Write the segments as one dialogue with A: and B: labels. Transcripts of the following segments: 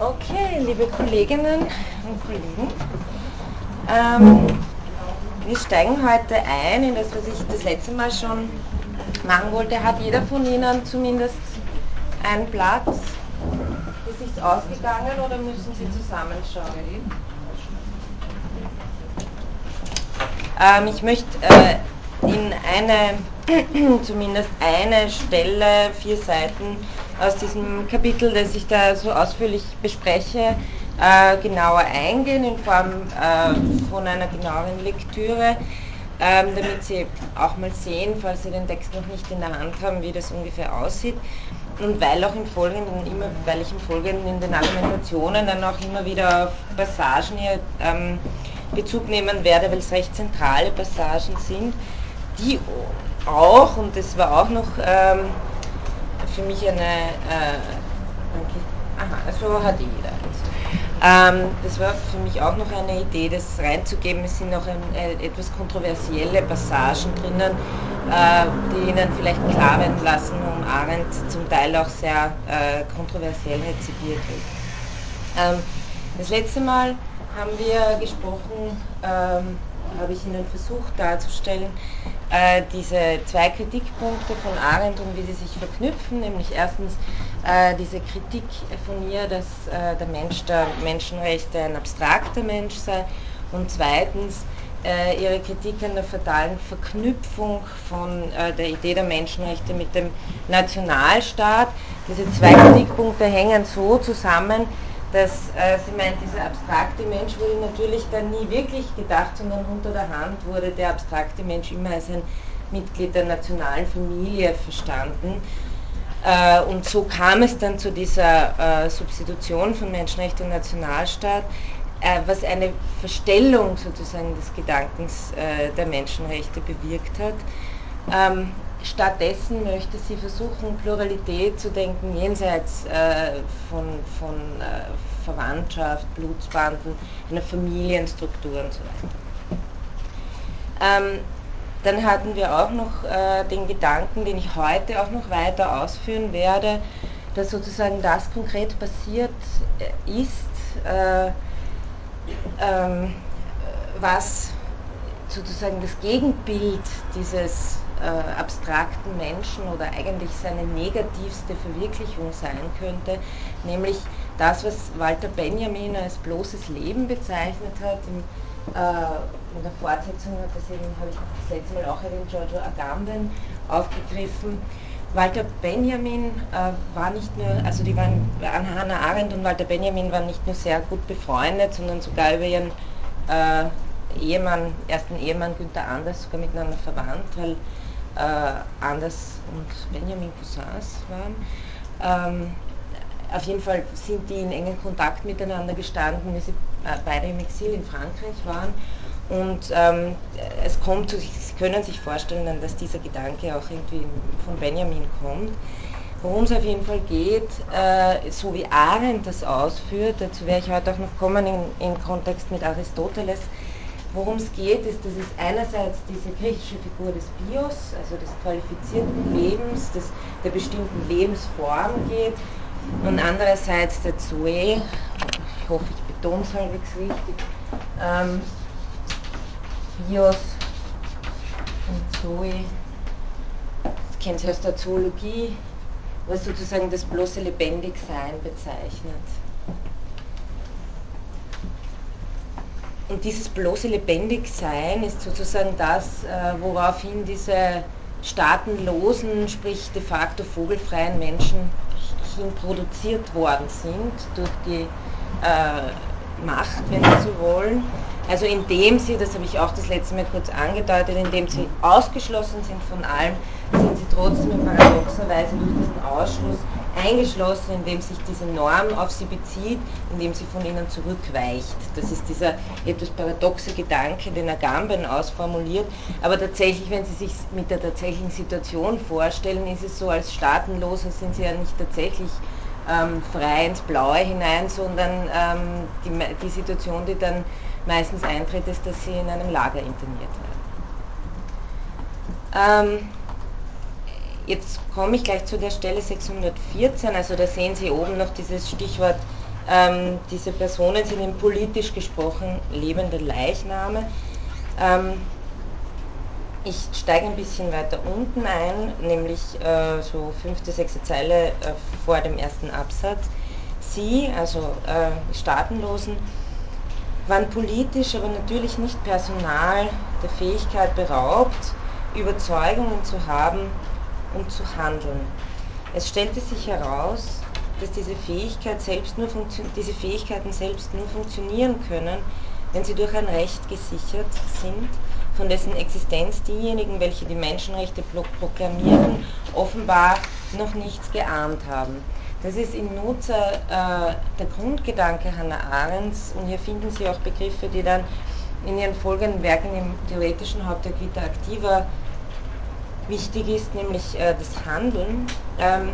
A: Okay, liebe Kolleginnen und Kollegen, ähm, wir steigen heute ein in das, was ich das letzte Mal schon machen wollte. Hat jeder von Ihnen zumindest einen Platz? Ist sich's ausgegangen oder müssen Sie zusammenschauen? Ähm, ich möchte äh, in eine, zumindest eine Stelle, vier Seiten aus diesem Kapitel, das ich da so ausführlich bespreche, äh, genauer eingehen in Form äh, von einer genaueren Lektüre, ähm, damit Sie auch mal sehen, falls Sie den Text noch nicht in der Hand haben, wie das ungefähr aussieht. Und weil auch im Folgenden immer, weil ich im Folgenden in den Argumentationen dann auch immer wieder auf Passagen hier ähm, Bezug nehmen werde, weil es recht zentrale Passagen sind, die auch, und das war auch noch ähm, für mich eine, äh, aha, so hat jeder. Ähm, das war für mich auch noch eine Idee, das reinzugeben. Es sind noch ein, äh, etwas kontroversielle Passagen drinnen, äh, die Ihnen vielleicht klar werden lassen, warum Arendt zum Teil auch sehr äh, kontroversiell rezipiert wird. Ähm, das letzte Mal haben wir gesprochen, ähm, habe ich Ihnen versucht darzustellen, äh, diese zwei Kritikpunkte von Arendt und wie sie sich verknüpfen, nämlich erstens äh, diese Kritik von ihr, dass äh, der Mensch der Menschenrechte ein abstrakter Mensch sei und zweitens ihre Kritik an der fatalen Verknüpfung von der Idee der Menschenrechte mit dem Nationalstaat. Diese zwei Kritikpunkte hängen so zusammen, dass äh, sie meint, dieser abstrakte Mensch wurde natürlich dann nie wirklich gedacht, sondern unter der Hand wurde der abstrakte Mensch immer als ein Mitglied der nationalen Familie verstanden. Äh, und so kam es dann zu dieser äh, Substitution von Menschenrecht und Nationalstaat, äh, was eine Verstellung sozusagen des Gedankens äh, der Menschenrechte bewirkt hat. Ähm, stattdessen möchte sie versuchen, Pluralität zu denken, jenseits äh, von, von äh, Verwandtschaft, Blutsbanden, einer Familienstruktur und so weiter. Ähm, dann hatten wir auch noch äh, den Gedanken, den ich heute auch noch weiter ausführen werde, dass sozusagen das konkret passiert äh, ist, äh, ähm, was sozusagen das Gegenbild dieses äh, abstrakten Menschen oder eigentlich seine negativste Verwirklichung sein könnte, nämlich das, was Walter Benjamin als bloßes Leben bezeichnet hat. Im, äh, in der Fortsetzung hat das eben, habe ich das letzte Mal auch erwähnt, Giorgio Agamben aufgegriffen. Walter Benjamin äh, war nicht nur, also die waren, Hannah Arendt und Walter Benjamin waren nicht nur sehr gut befreundet, sondern sogar über ihren äh, Ehemann, ersten Ehemann Günther Anders sogar miteinander verwandt, weil äh, Anders und Benjamin Cousins waren. Ähm, auf jeden Fall sind die in engen Kontakt miteinander gestanden, wie sie äh, beide im Exil in Frankreich waren. Und ähm, es kommt, Sie können sich vorstellen, dass dieser Gedanke auch irgendwie von Benjamin kommt. Worum es auf jeden Fall geht, äh, so wie Arendt das ausführt, dazu werde ich heute auch noch kommen im Kontext mit Aristoteles, Worum es geht, ist, dass es einerseits diese griechische Figur des Bios, also des qualifizierten Lebens, des, der bestimmten Lebensform geht, und andererseits der Zoe, ich hoffe, ich betone es halbwegs richtig, ähm, Bios und Zoe, das kennen Sie aus der Zoologie, was sozusagen das bloße Lebendigsein bezeichnet. Und dieses bloße Lebendigsein ist sozusagen das, äh, woraufhin diese staatenlosen, sprich de facto vogelfreien Menschen hin produziert worden sind durch die äh, Macht, wenn Sie so wollen. Also indem sie, das habe ich auch das letzte Mal kurz angedeutet, indem sie ausgeschlossen sind von allem, sind sie trotzdem in paradoxer Weise durch diesen Ausschluss eingeschlossen, indem sich diese Norm auf sie bezieht, indem sie von ihnen zurückweicht. Das ist dieser etwas paradoxe Gedanke, den Agamben ausformuliert. Aber tatsächlich, wenn Sie sich mit der tatsächlichen Situation vorstellen, ist es so, als Staatenloser sind Sie ja nicht tatsächlich ähm, frei ins Blaue hinein, sondern ähm, die, die Situation, die dann meistens eintritt, ist, dass sie in einem Lager interniert werden. Ähm, jetzt komme ich gleich zu der Stelle 614, also da sehen Sie oben noch dieses Stichwort Ähm, diese Personen sind eben politisch gesprochen lebende Leichname. Ähm, ich steige ein bisschen weiter unten ein, nämlich äh, so fünfte, sechste Zeile äh, vor dem ersten Absatz. Sie, also äh, Staatenlosen, waren politisch, aber natürlich nicht personal der Fähigkeit beraubt, Überzeugungen zu haben und zu handeln. Es stellte sich heraus, dass diese, Fähigkeit selbst nur diese Fähigkeiten selbst nur funktionieren können, wenn sie durch ein Recht gesichert sind, von dessen Existenz diejenigen, welche die Menschenrechte proklamieren, offenbar noch nichts geahnt haben. Das ist in Nutzer äh, der Grundgedanke Hannah Arendts und hier finden Sie auch Begriffe, die dann in ihren folgenden Werken im theoretischen Hauptwerk Vita Activa wichtig ist, nämlich äh, das Handeln. Ähm,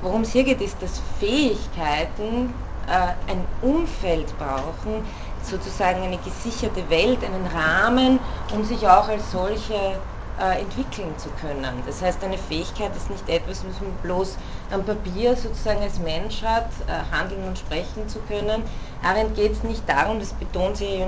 A: worum es hier geht, ist, dass Fähigkeiten äh, ein Umfeld brauchen, sozusagen eine gesicherte Welt, einen Rahmen, um sich auch als solche äh, entwickeln zu können. Das heißt, eine Fähigkeit ist nicht etwas, was man bloß am Papier sozusagen als Mensch hat, äh, handeln und sprechen zu können. Arendt geht es nicht darum, das betont sie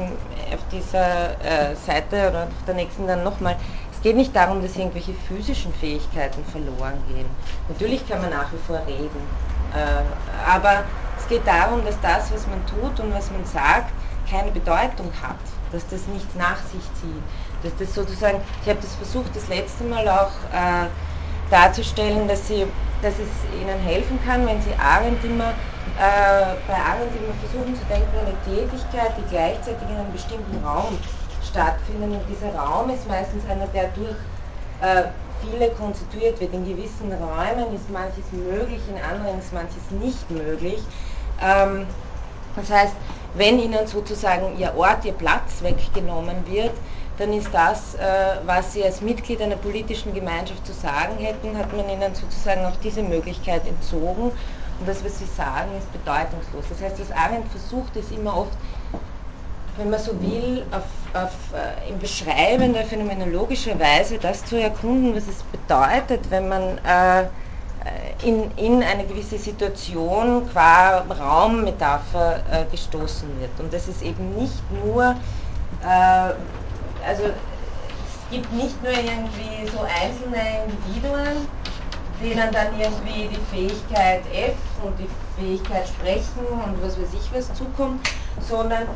A: auf dieser äh, Seite oder auf der nächsten dann nochmal, geht nicht darum, dass irgendwelche physischen Fähigkeiten verloren gehen. Natürlich kann man nach wie vor reden, äh, aber es geht darum, dass das, was man tut und was man sagt, keine Bedeutung hat, dass das nichts nach sich zieht, dass das sozusagen, ich habe das versucht das letzte Mal auch äh, darzustellen, dass, sie, dass es ihnen helfen kann, wenn sie Arendt immer, äh, bei Arendt immer versuchen zu denken, eine Tätigkeit, die gleichzeitig in einem bestimmten Raum stattfindet und dieser Raum ist meistens einer, der durch äh, viele konstituiert wird. In gewissen Räumen ist manches möglich, in anderen ist manches nicht möglich. Ähm, das heißt, wenn ihnen sozusagen ihr Ort, ihr Platz weggenommen wird, dann ist das, äh, was sie als Mitglied einer politischen Gemeinschaft zu sagen hätten, hat man ihnen sozusagen auch diese Möglichkeit entzogen. Und das, was sie sagen, ist bedeutungslos. Das heißt, was Arendt versucht, ist immer oft, wenn man so will, auf, auf, äh, in beschreibender, phänomenologischer Weise das zu erkunden, was es bedeutet, wenn man äh, in, in eine gewisse Situation qua Raummetapher äh, gestoßen wird. Und das ist eben nicht nur, äh, also es gibt nicht nur irgendwie so einzelne Individuen, denen dann irgendwie die Fähigkeit F und die Fähigkeit Sprechen und was weiß ich was zukommt, sondern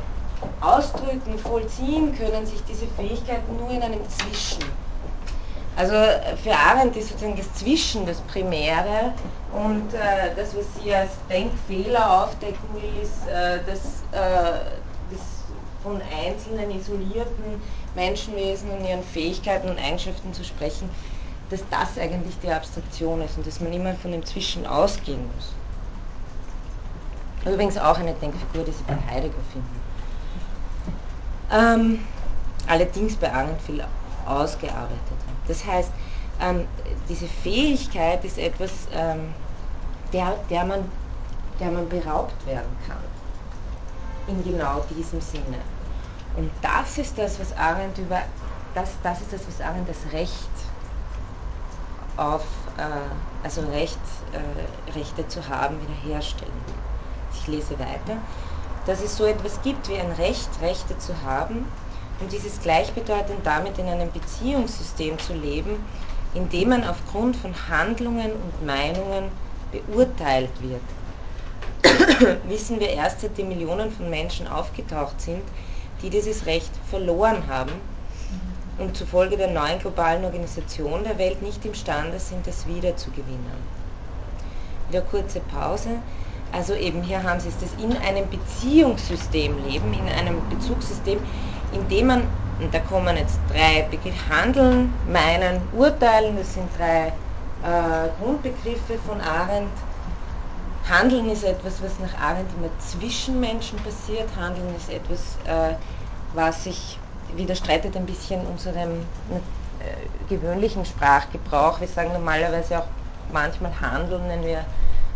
A: ausdrücken, vollziehen können sich diese Fähigkeiten nur in einem Zwischen. Also für Arendt ist sozusagen das Zwischen das Primäre und äh, das, was sie als Denkfehler aufdecken will, ist äh, das, äh, das von einzelnen isolierten Menschenwesen und ihren Fähigkeiten und Eigenschaften zu sprechen, dass das eigentlich die Abstraktion ist und dass man immer von dem Zwischen ausgehen muss. Übrigens auch eine Denkfigur, die Sie bei Heidegger finden. Ähm, allerdings bei Arendt viel ausgearbeitet haben. Das heißt, ähm, diese Fähigkeit ist etwas, ähm, der, der, man, der man beraubt werden kann. In genau diesem Sinne. Und das ist das, was Arendt über, das, das ist das, was Arendt das Recht auf, äh, also Recht, äh, Rechte zu haben, wiederherstellen. Ich lese weiter. Dass es so etwas gibt wie ein Recht, Rechte zu haben, und dieses gleichbedeutend damit in einem Beziehungssystem zu leben, in dem man aufgrund von Handlungen und Meinungen beurteilt wird. Wissen wir erst, seitdem Millionen von Menschen aufgetaucht sind, die dieses Recht verloren haben und zufolge der neuen globalen Organisation der Welt nicht imstande sind, es wiederzugewinnen. Wieder kurze Pause. Also eben hier haben Sie es, das in einem Beziehungssystem leben, in einem Bezugssystem, indem man, und da kommen jetzt drei Begriffe, Handeln, Meinen, Urteilen, das sind drei äh, Grundbegriffe von Arendt. Handeln ist etwas, was nach Arendt immer zwischen Menschen passiert. Handeln ist etwas, äh, was sich widerstreitet ein bisschen unserem äh, gewöhnlichen Sprachgebrauch. Wir sagen normalerweise auch manchmal Handeln, wenn wir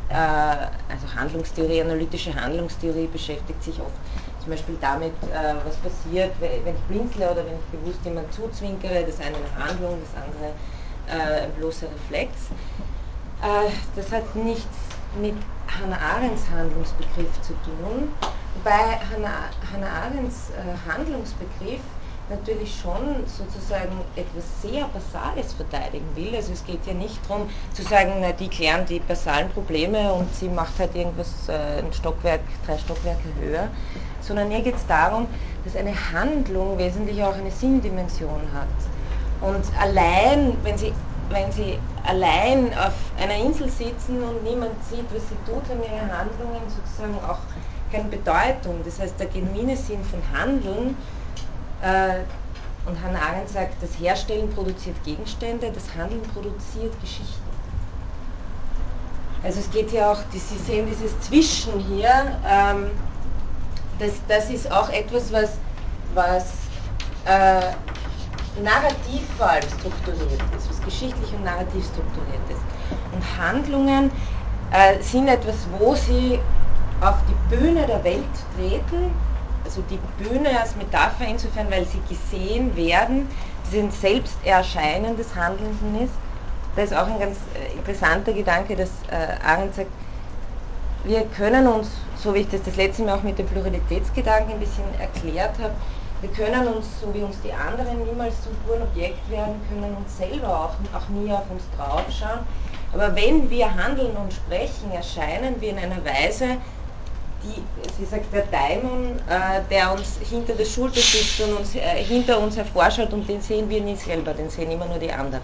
A: also Handlungstheorie, analytische Handlungstheorie beschäftigt sich oft zum Beispiel damit, äh, was passiert, wenn ich blinzle oder wenn ich bewusst jemand zuzwinkere, das eine eine Handlung, das andere äh, ein bloßer Reflex. Äh, das hat nichts mit Hannah Arendts Handlungsbegriff zu tun, wobei Hannah, Hannah Arendts äh, Handlungsbegriff natürlich schon sozusagen etwas sehr Basales verteidigen will. Also es geht ja nicht darum zu sagen, na, die klären die basalen Probleme und sie macht halt irgendwas, äh, ein Stockwerk, drei Stockwerke höher, sondern ihr geht es darum, dass eine Handlung wesentlich auch eine Sinndimension hat. Und allein, wenn sie, wenn sie allein auf einer Insel sitzen und niemand sieht, was sie tut, haben ihre Handlungen sozusagen auch keine Bedeutung. Das heißt, der genuine Sinn von Handeln und Hannah Arendt sagt, das Herstellen produziert Gegenstände, das Handeln produziert Geschichten. Also es geht hier auch, Sie sehen dieses Zwischen hier, ähm, das, das ist auch etwas, was, was äh, narrativ vor allem strukturiert ist, was geschichtlich und narrativ strukturiert ist. Und Handlungen äh, sind etwas, wo sie auf die Bühne der Welt treten also die Bühne als Metapher insofern, weil sie gesehen werden, sie ein Selbsterscheinen des Handelnden ist. Da ist auch ein ganz äh, interessanter Gedanke, dass äh, Arendt sagt, wir können uns, so wie ich das das letzte Mal auch mit dem Pluralitätsgedanken ein bisschen erklärt habe, wir können uns, so wie uns die anderen niemals zum puren Objekt werden, können uns selber auch, auch nie auf uns draufschauen. Aber wenn wir handeln und sprechen, erscheinen wir in einer Weise, die, sie sagt, der Daimon, äh, der uns hinter der Schulter sitzt und uns, äh, hinter uns hervorschaut und den sehen wir nie selber, den sehen immer nur die anderen.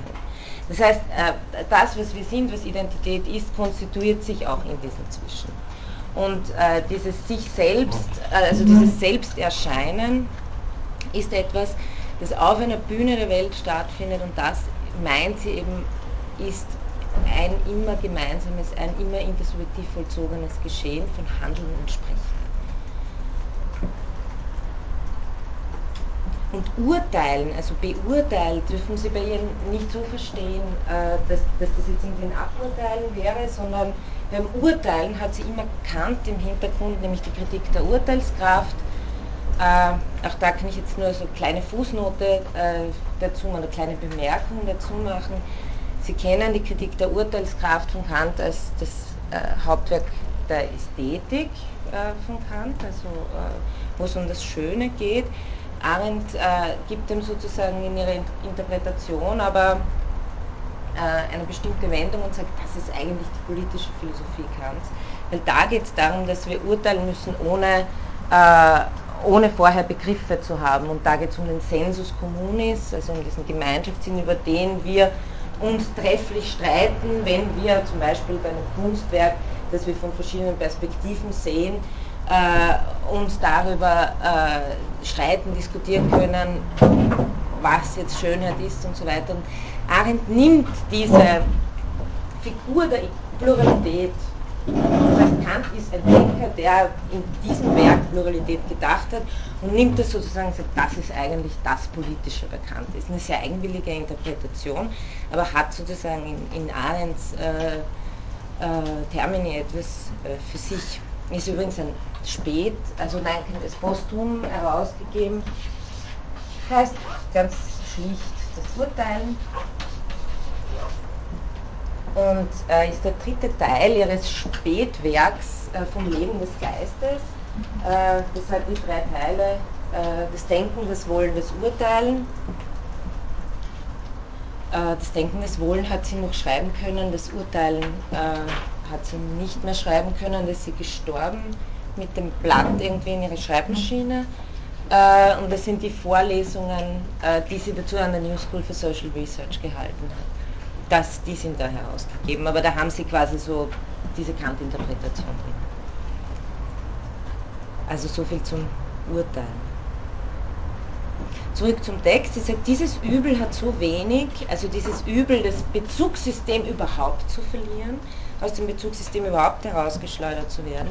A: Das heißt, äh, das, was wir sind, was Identität ist, konstituiert sich auch in diesem Zwischen. Und äh, dieses sich selbst, äh, also dieses Selbsterscheinen ist etwas, das auf einer Bühne der Welt stattfindet und das meint sie eben ist ein immer gemeinsames, ein immer intersubjektiv vollzogenes Geschehen von Handeln und Sprechen. Und urteilen, also beurteilen, dürfen Sie bei ihr nicht so verstehen, äh, dass, dass das jetzt irgendwie ein Aburteilen wäre, sondern beim Urteilen hat sie immer Kant im Hintergrund, nämlich die Kritik der Urteilskraft. Äh, auch da kann ich jetzt nur so eine kleine Fußnote äh, dazu, eine kleine Bemerkung dazu machen. Sie kennen die Kritik der Urteilskraft von Kant als das äh, Hauptwerk der Ästhetik äh, von Kant, also äh, wo es um das Schöne geht. Arendt äh, gibt dem sozusagen in ihrer Interpretation aber äh, eine bestimmte Wendung und sagt, das ist eigentlich die politische Philosophie Kants. Weil da geht es darum, dass wir urteilen müssen, ohne, äh, ohne vorher Begriffe zu haben. Und da geht es um den Sensus communis, also um diesen Gemeinschaftssinn, über den wir uns trefflich streiten, wenn wir zum Beispiel bei einem Kunstwerk, das wir von verschiedenen Perspektiven sehen, äh, uns darüber äh, streiten, diskutieren können, was jetzt Schönheit ist und so weiter. Und Arendt nimmt diese Figur der Pluralität das Kant ist ein Denker, der in diesem Werk Pluralität gedacht hat und nimmt das sozusagen und sagt, das ist eigentlich das Politische bei Kant. Das ist eine sehr eigenwillige Interpretation, aber hat sozusagen in, in Arendts äh, äh, Termini etwas äh, für sich. Ist übrigens ein spät, also nein, ist posthum herausgegeben. Heißt ganz schlicht das Urteilen und äh, ist der dritte Teil ihres Spätwerks äh, vom Leben des Geistes. Äh, deshalb die drei Teile, äh, das Denken, das Wollen, das Urteilen. Äh, das Denken, das Wollen hat sie noch schreiben können, das Urteilen äh, hat sie nicht mehr schreiben können, da ist sie gestorben mit dem Blatt irgendwie in ihrer Schreibmaschine. und das sind die Vorlesungen, die sie dazu an der New School for Social Research gehalten hat das, die sind da herausgegeben, aber da haben sie quasi so diese Kant-Interpretation drin. Also so viel zum Urteilen. Zurück zum Text. Sie sagt, dieses Übel hat so wenig, also dieses Übel, das Bezugssystem überhaupt zu verlieren, aus dem Bezugssystem überhaupt herausgeschleudert zu werden.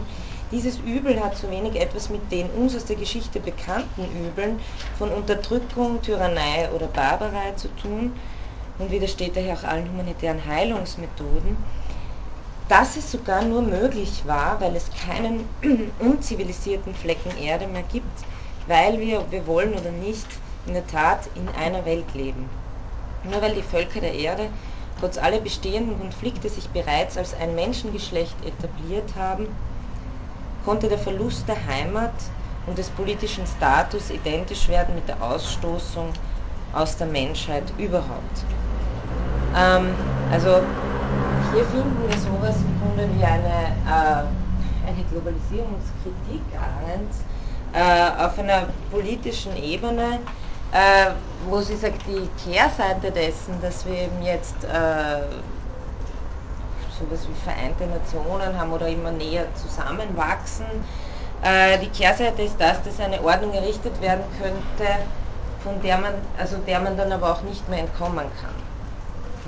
A: Dieses Übel hat so wenig etwas mit den uns aus der Geschichte bekannten Übeln von Unterdrückung, Tyrannei oder Barbarei zu tun, und widersteht daher auch allen humanitären Heilungsmethoden, dass es sogar nur möglich war, weil es keinen unzivilisierten Flecken Erde mehr gibt, weil wir, ob wir wollen oder nicht, in der Tat in einer Welt leben. Nur weil die Völker der Erde trotz aller bestehenden Konflikte sich bereits als ein Menschengeschlecht etabliert haben, konnte der Verlust der Heimat und des politischen Status identisch werden mit der Ausstoßung aus der Menschheit überhaupt. Ähm, also hier finden wir sowas im Grunde wie eine, äh, eine Globalisierungskritik Arendts äh, auf einer politischen Ebene, äh, wo sie sagt, die Kehrseite dessen, dass wir eben jetzt äh, sowas wie Vereinte Nationen haben oder immer näher zusammenwachsen, äh, die Kehrseite ist das, dass eine Ordnung errichtet werden könnte, von der man, also der man dann aber auch nicht mehr entkommen kann.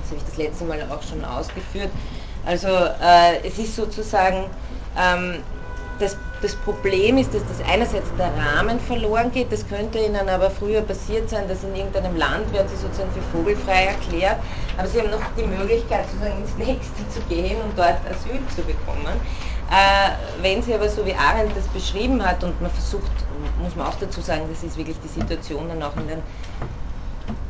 A: Das habe ich das letzte Mal auch schon ausgeführt. Also äh, es ist sozusagen ähm, das, das, Problem ist, dass das einerseits der Rahmen verloren geht, das könnte ihnen aber früher passiert sein, dass in irgendeinem Land werden sie sozusagen für vogelfrei erklärt, aber sie haben noch die Möglichkeit sozusagen ins nächste zu gehen und dort Asyl zu bekommen. Äh, wenn sie aber so wie Arendt das beschrieben hat und man versucht, muss man auch dazu sagen, das ist wirklich die Situation dann auch in den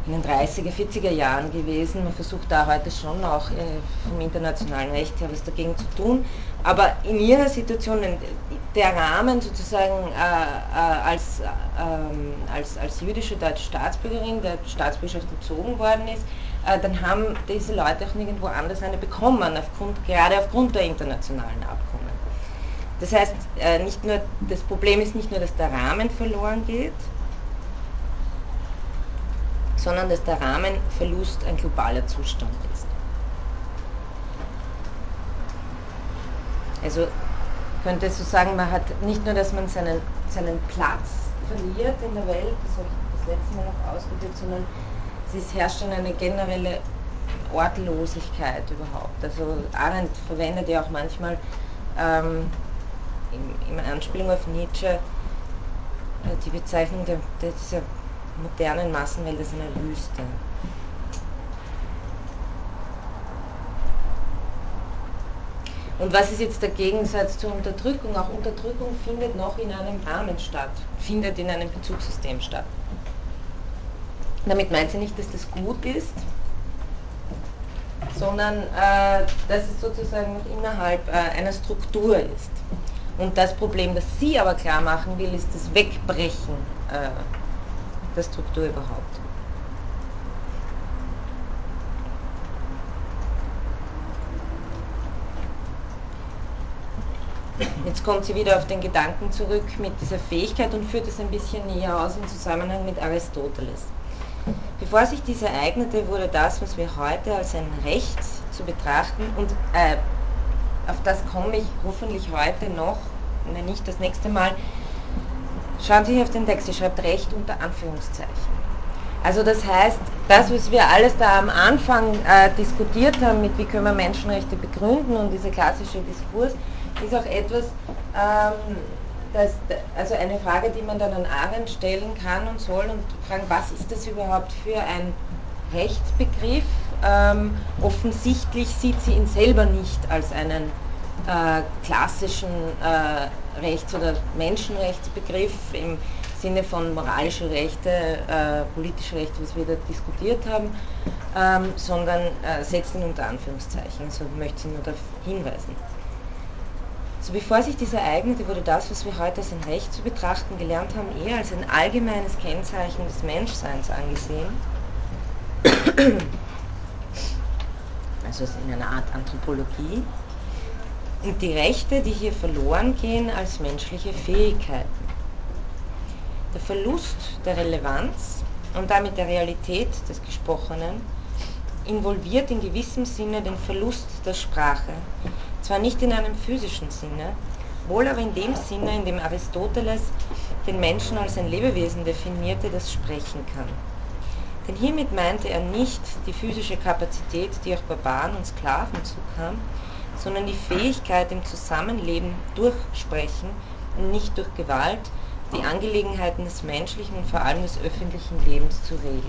A: in den 30er, 40er Jahren gewesen. Man versucht da heute schon auch äh, vom internationalen Recht her was dagegen zu tun. Aber in ihrer Situation, der Rahmen sozusagen äh, äh, als, ähm, als, als jüdische deutsche Staatsbürgerin, der Staatsbürgerschaft entzogen worden ist, dann haben diese Leute auch nirgendwo anders eine bekommen, aufgrund, gerade aufgrund der internationalen Abkommen. Das heißt, nicht nur, das Problem ist nicht nur, dass der Rahmen verloren geht, sondern dass der Rahmenverlust ein globaler Zustand ist. Also könnte es so sagen, man hat nicht nur, dass man seinen, seinen Platz verliert in der Welt, das habe ich das letzte Mal noch ausgeführt, sondern es herrscht dann eine generelle Ortlosigkeit überhaupt. Also Arendt verwendet ja auch manchmal ähm, in, in Anspielung auf Nietzsche äh, die Bezeichnung der, dieser modernen Massenwelt ist eine Wüste. Und was ist jetzt der Gegensatz zur Unterdrückung? Auch Unterdrückung findet noch in einem Rahmen statt, findet in einem Bezugssystem statt. Damit meint sie nicht, dass das gut ist, sondern äh, dass es sozusagen noch innerhalb äh, einer Struktur ist. Und das Problem, das sie aber klar machen will, ist das Wegbrechen äh, der Struktur überhaupt. Jetzt kommt sie wieder auf den Gedanken zurück mit dieser Fähigkeit und führt es ein bisschen näher aus im Zusammenhang mit Aristoteles. Bevor sich dies ereignete, wurde das, was wir heute als ein Recht zu betrachten, und äh, auf das komme ich hoffentlich heute noch, wenn nicht das nächste Mal, Schauen Sie auf den Text, sie schreibt Recht unter Anführungszeichen. Also das heißt, das, was wir alles da am Anfang äh, diskutiert haben, mit wie können wir Menschenrechte begründen und dieser klassische Diskurs, ist auch etwas, ähm, das, also eine Frage, die man dann an Arendt stellen kann und soll und fragen, was ist das überhaupt für ein Rechtsbegriff? Ähm, offensichtlich sieht sie ihn selber nicht als einen äh, klassischen äh, Rechts- oder Menschenrechtsbegriff im Sinne von moralische Rechte, äh, politische Rechte, was wir da diskutiert haben, ähm, sondern äh, setzt ihn unter Anführungszeichen. Also möchte ich nur darauf hinweisen. So bevor sich dies ereignete, wurde das, was wir heute als ein Recht zu betrachten gelernt haben, eher als ein allgemeines Kennzeichen des Menschseins angesehen. Also in einer Art Anthropologie, und die Rechte, die hier verloren gehen, als menschliche Fähigkeiten. Der Verlust der Relevanz und damit der Realität des Gesprochenen involviert in gewissem Sinne den Verlust der Sprache, zwar nicht in einem physischen Sinne, wohl aber in dem Sinne, in dem Aristoteles den Menschen als ein Lebewesen definierte, das sprechen kann. Denn hiermit meinte er nicht die physische Kapazität, die auch Barbaren und Sklaven zukam, sondern die Fähigkeit im Zusammenleben durch Sprechen und nicht durch Gewalt die Angelegenheiten des menschlichen und vor allem des öffentlichen Lebens zu regeln.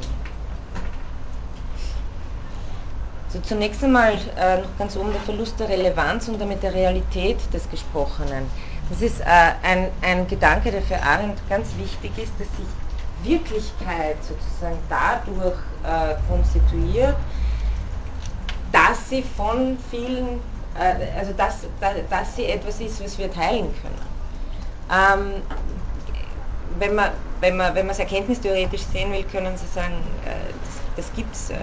A: So zunächst einmal äh, noch ganz oben der Verlust der Relevanz und damit der Realität des Gesprochenen. Das ist äh, ein, ein Gedanke, der für Arendt ganz wichtig ist, dass sich Wirklichkeit sozusagen dadurch äh, konstituiert, dass sie von vielen, also dass, dass sie etwas ist, was wir teilen können. Ähm, wenn man wenn man wenn man es erkenntnistheoretisch sehen will, können Sie sagen, äh, das, das gibt es äh,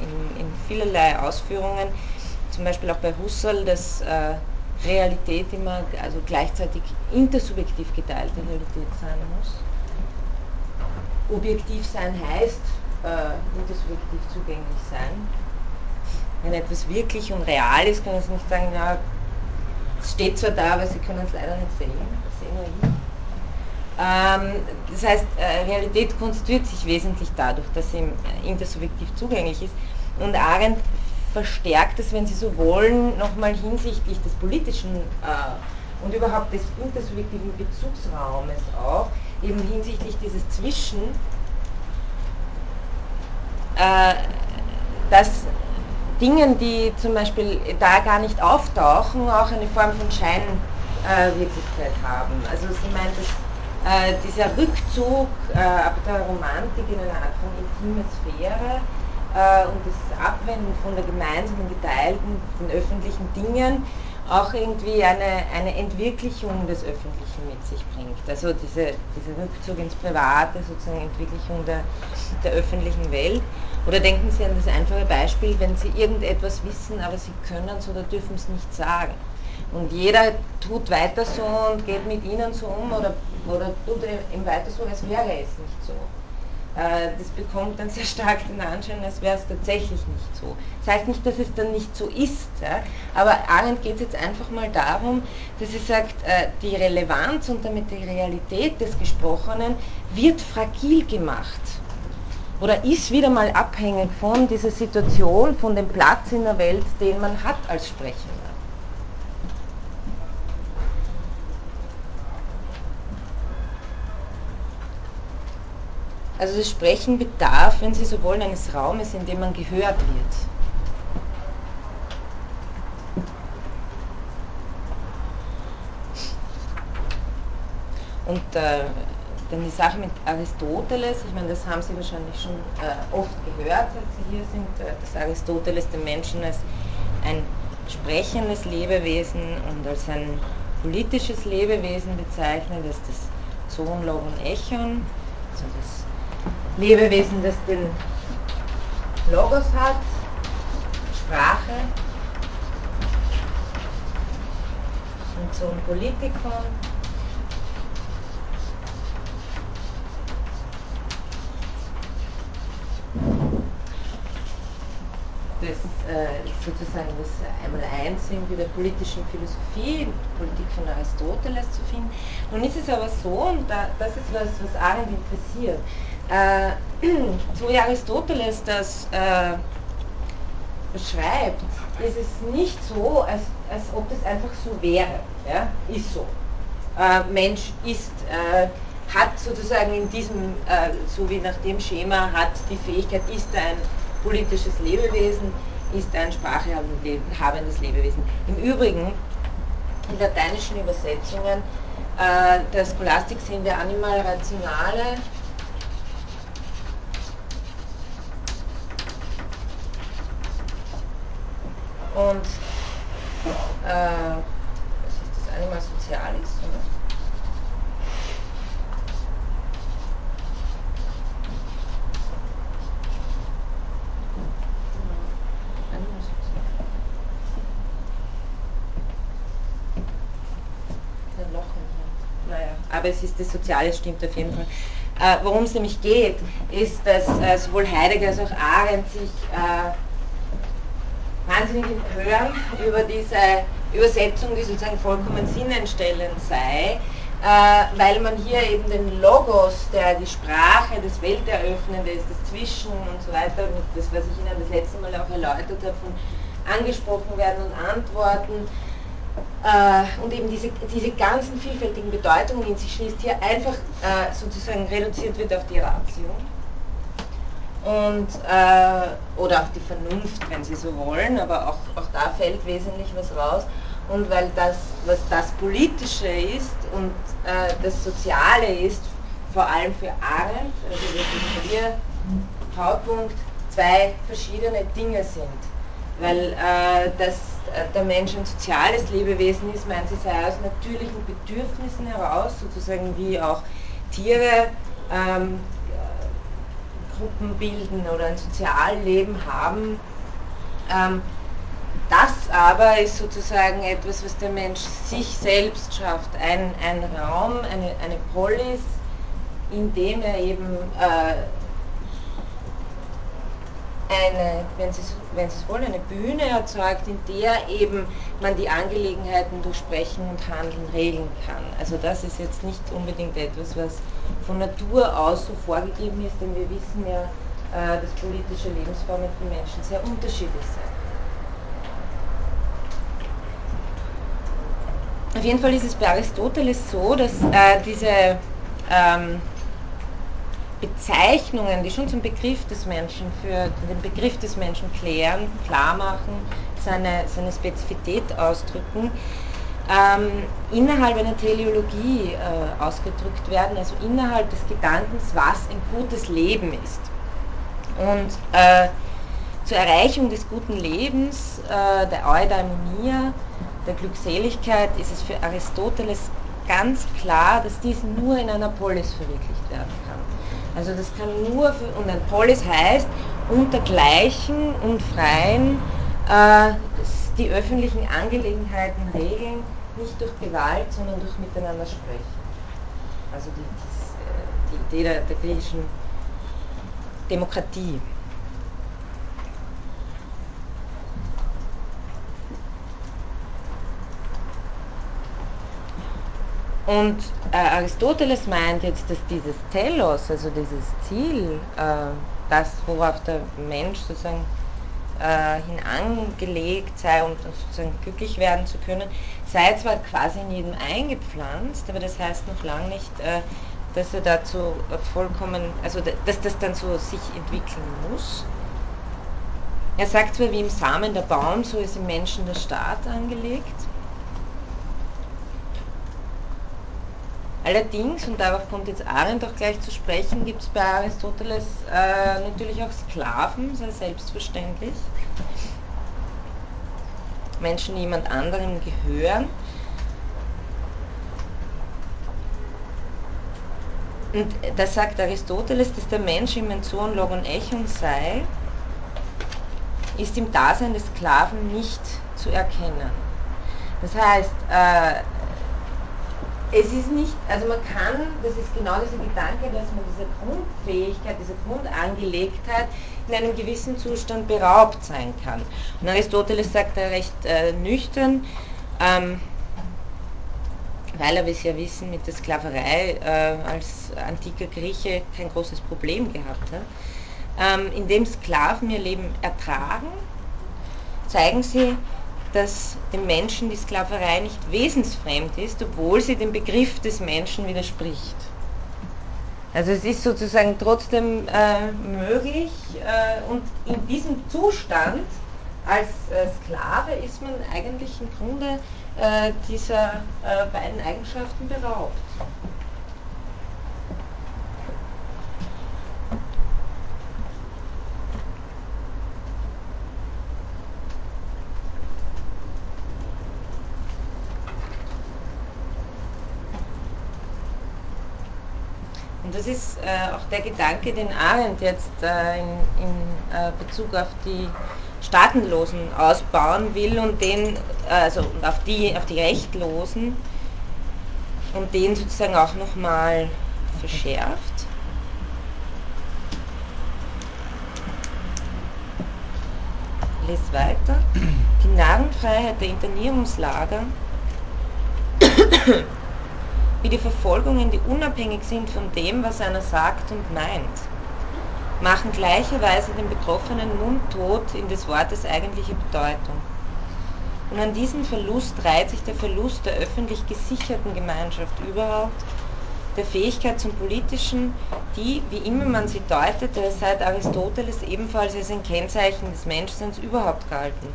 A: in, in vielerlei Ausführungen, zum Beispiel auch bei Husserl, dass äh, Realität immer also gleichzeitig intersubjektiv geteilte Realität sein muss. Objektiv sein heißt äh, intersubjektiv zugänglich sein. Wenn etwas wirklich und real ist, können Sie nicht sagen, ja, es steht zwar da, aber Sie können es leider nicht sehen. Das sehe nur ich. Ähm, das heißt, äh, Realität konstituiert sich wesentlich dadurch, dass sie äh, intersubjektiv zugänglich ist. Und Arendt verstärkt es, wenn Sie so wollen, nochmal hinsichtlich des politischen äh, und überhaupt des intersubjektiven Bezugsraumes auch, eben hinsichtlich dieses Zwischen, äh, dass Dingen, die zum Beispiel da gar nicht auftauchen, auch eine Form von Scheinwirklichkeit äh, haben. Also sie meint, dass äh, dieser Rückzug äh, ab der Romantik in eine Art von intime Sphäre äh, und das Abwenden von der gemeinsamen, geteilten, den öffentlichen Dingen auch irgendwie eine, eine Entwirklichung des Öffentlichen mit sich bringt. Also diese, dieser Rückzug ins Private, sozusagen Entwicklung der, der öffentlichen Welt. Oder denken Sie an das einfache Beispiel, wenn Sie irgendetwas wissen, aber Sie können es oder dürfen es nicht sagen. Und jeder tut weiter so und geht mit ihnen so um oder, oder tut ihm weiter so, als wäre es nicht so. Äh, das bekommt dann sehr stark den Anschein, als wäre es tatsächlich nicht so. Das heißt nicht, dass es dann nicht so ist, aber Arendt geht es jetzt einfach mal darum, dass sie sagt, äh, die Relevanz und damit die Realität des Gesprochenen wird fragil gemacht oder ist wieder mal abhängig von dieser Situation, von dem Platz in der Welt, den man hat als Sprechender. Also das Sprechen bedarf, wenn Sie so wollen, eines Raumes, in dem man gehört wird. Und äh, dann die Sache mit Aristoteles, ich meine, das haben Sie wahrscheinlich schon äh, oft gehört, als Sie hier sind, äh, dass Aristoteles den Menschen als ein sprechendes Lebewesen und als ein politisches Lebewesen bezeichnet, als das Zoon, Logon, Echon, also das Lebewesen, das den Logos hat, Sprache und so ein Politikon. Das äh, sozusagen das einmal eins irgendwie der politischen Philosophie, Politik von Aristoteles zu finden. Nun ist es aber so, und da, das ist was, was Arendt interessiert, so wie Aristoteles das äh, beschreibt, ist es nicht so, als, als ob das einfach so wäre. Ja? Ist so. Äh, Mensch ist, äh, hat sozusagen in diesem, äh, so wie nach dem Schema, hat die Fähigkeit, ist ein politisches Lebewesen, ist ein sprachehabendes Lebewesen. Im Übrigen, in lateinischen Übersetzungen äh, der Scholastik sehen wir Animal Rationale Und äh, was ist das Animal Sozialis? Oder? Aber es ist das Soziale, stimmt auf jeden Fall. Äh, Worum es nämlich geht, ist, dass äh, sowohl Heidegger als auch Arendt sich äh, wahnsinnig empören über diese Übersetzung, die sozusagen vollkommen sinnentstellend sei, äh, weil man hier eben den Logos, der die Sprache, das Welteröffnende ist, das Zwischen und so weiter, das, was ich Ihnen das letzte Mal auch erläutert habe, von angesprochen werden und antworten, äh, und eben diese, diese ganzen vielfältigen Bedeutungen in sich schließt, hier einfach äh, sozusagen reduziert wird auf die Ratio und, äh, oder auf die Vernunft, wenn Sie so wollen, aber auch, auch da fällt wesentlich was raus. Und weil das, was das Politische ist und äh, das Soziale ist, vor allem für Arendt, also das ist ihr Hauptpunkt, zwei verschiedene Dinge sind. weil äh, dass äh, der Mensch ein soziales Lebewesen ist, meint sie sei aus natürlichen Bedürfnissen heraus, sozusagen wie auch Tiere ähm, Gruppen bilden oder ein Sozialleben haben. Ähm, das aber ist sozusagen etwas, was der Mensch sich selbst schafft, ein, ein Raum, eine, eine Polis, in dem er eben äh, eine, wenn Sie, wenn Sie es wollen, eine Bühne erzeugt, in der eben man die Angelegenheiten durch Sprechen und Handeln regeln kann. Also das ist jetzt nicht unbedingt etwas, was von Natur aus so vorgegeben ist, denn wir wissen ja, äh, dass politische Lebensformen für Menschen sehr unterschiedlich sind. Auf jeden Fall ist es bei Aristoteles so, dass äh, diese ähm, Bezeichnungen, die schon zum Begriff des Menschen, für den Begriff des Menschen klären, klar machen, seine, seine Spezifität ausdrücken, ähm, innerhalb einer Teleologie äh, ausgedrückt werden, also innerhalb des Gedankens, was ein gutes Leben ist. Und äh, zur Erreichung des guten Lebens, äh, der Eudaimonia, der Glückseligkeit, ist es für Aristoteles ganz klar, dass dies nur in einer Polis verwirklicht werden kann. Also das kann nur, für, und ein Polis heißt, unter Gleichen und Freien äh, die öffentlichen Angelegenheiten regeln, nicht durch Gewalt, sondern durch Miteinander sprechen. Also die, die, die Idee der, der griechischen Demokratie. Und äh, Aristoteles meint jetzt, dass dieses Telos, also dieses Ziel, äh, das, worauf der Mensch sozusagen äh, hinangelegt sei, um sozusagen glücklich werden zu können, sei zwar quasi in jedem eingepflanzt, aber das heißt noch lange nicht, äh, dass er dazu vollkommen, also dass das dann so sich entwickeln muss. Er sagt zwar, wie im Samen der Baum, so ist im Menschen der Staat angelegt. Allerdings, und darauf kommt jetzt Arendt auch gleich zu sprechen, gibt es bei Aristoteles äh, natürlich auch Sklaven, sehr selbstverständlich. Menschen, die jemand anderem gehören. Und da sagt Aristoteles, dass der Mensch im Enzoon Logon Echon sei, ist im Dasein des Sklaven nicht zu erkennen. Das heißt, äh, es ist nicht, also man kann, das ist genau dieser Gedanke, dass man dieser Grundfähigkeit, dieser Grundangelegtheit in einem gewissen Zustand beraubt sein kann. Und Aristoteles sagt da recht äh, nüchtern, ähm, weil er, wie Sie ja wissen, mit der Sklaverei äh, als antiker Grieche kein großes Problem gehabt hat, ähm, indem Sklaven ihr Leben ertragen, zeigen sie, dass dem Menschen die Sklaverei nicht wesensfremd ist, obwohl sie dem Begriff des Menschen widerspricht. Also es ist sozusagen trotzdem äh, möglich äh, und in diesem Zustand als äh, Sklave ist man eigentlich im Grunde äh, dieser äh, beiden Eigenschaften beraubt. Das ist äh, auch der Gedanke, den Arendt jetzt äh, in, in äh, Bezug auf die Staatenlosen ausbauen will und den, also auf die, auf die Rechtlosen und den sozusagen auch nochmal verschärft. Lese weiter. Die Narrenfreiheit der Internierungslager wie die Verfolgungen, die unabhängig sind von dem, was einer sagt und meint, machen gleicherweise den Betroffenen mundtot in des Wortes eigentliche Bedeutung. Und an diesen Verlust reiht sich der Verlust der öffentlich gesicherten Gemeinschaft überhaupt, der Fähigkeit zum Politischen, die, wie immer man sie deutete, seit Aristoteles ebenfalls als ein Kennzeichen des Menschseins überhaupt galten.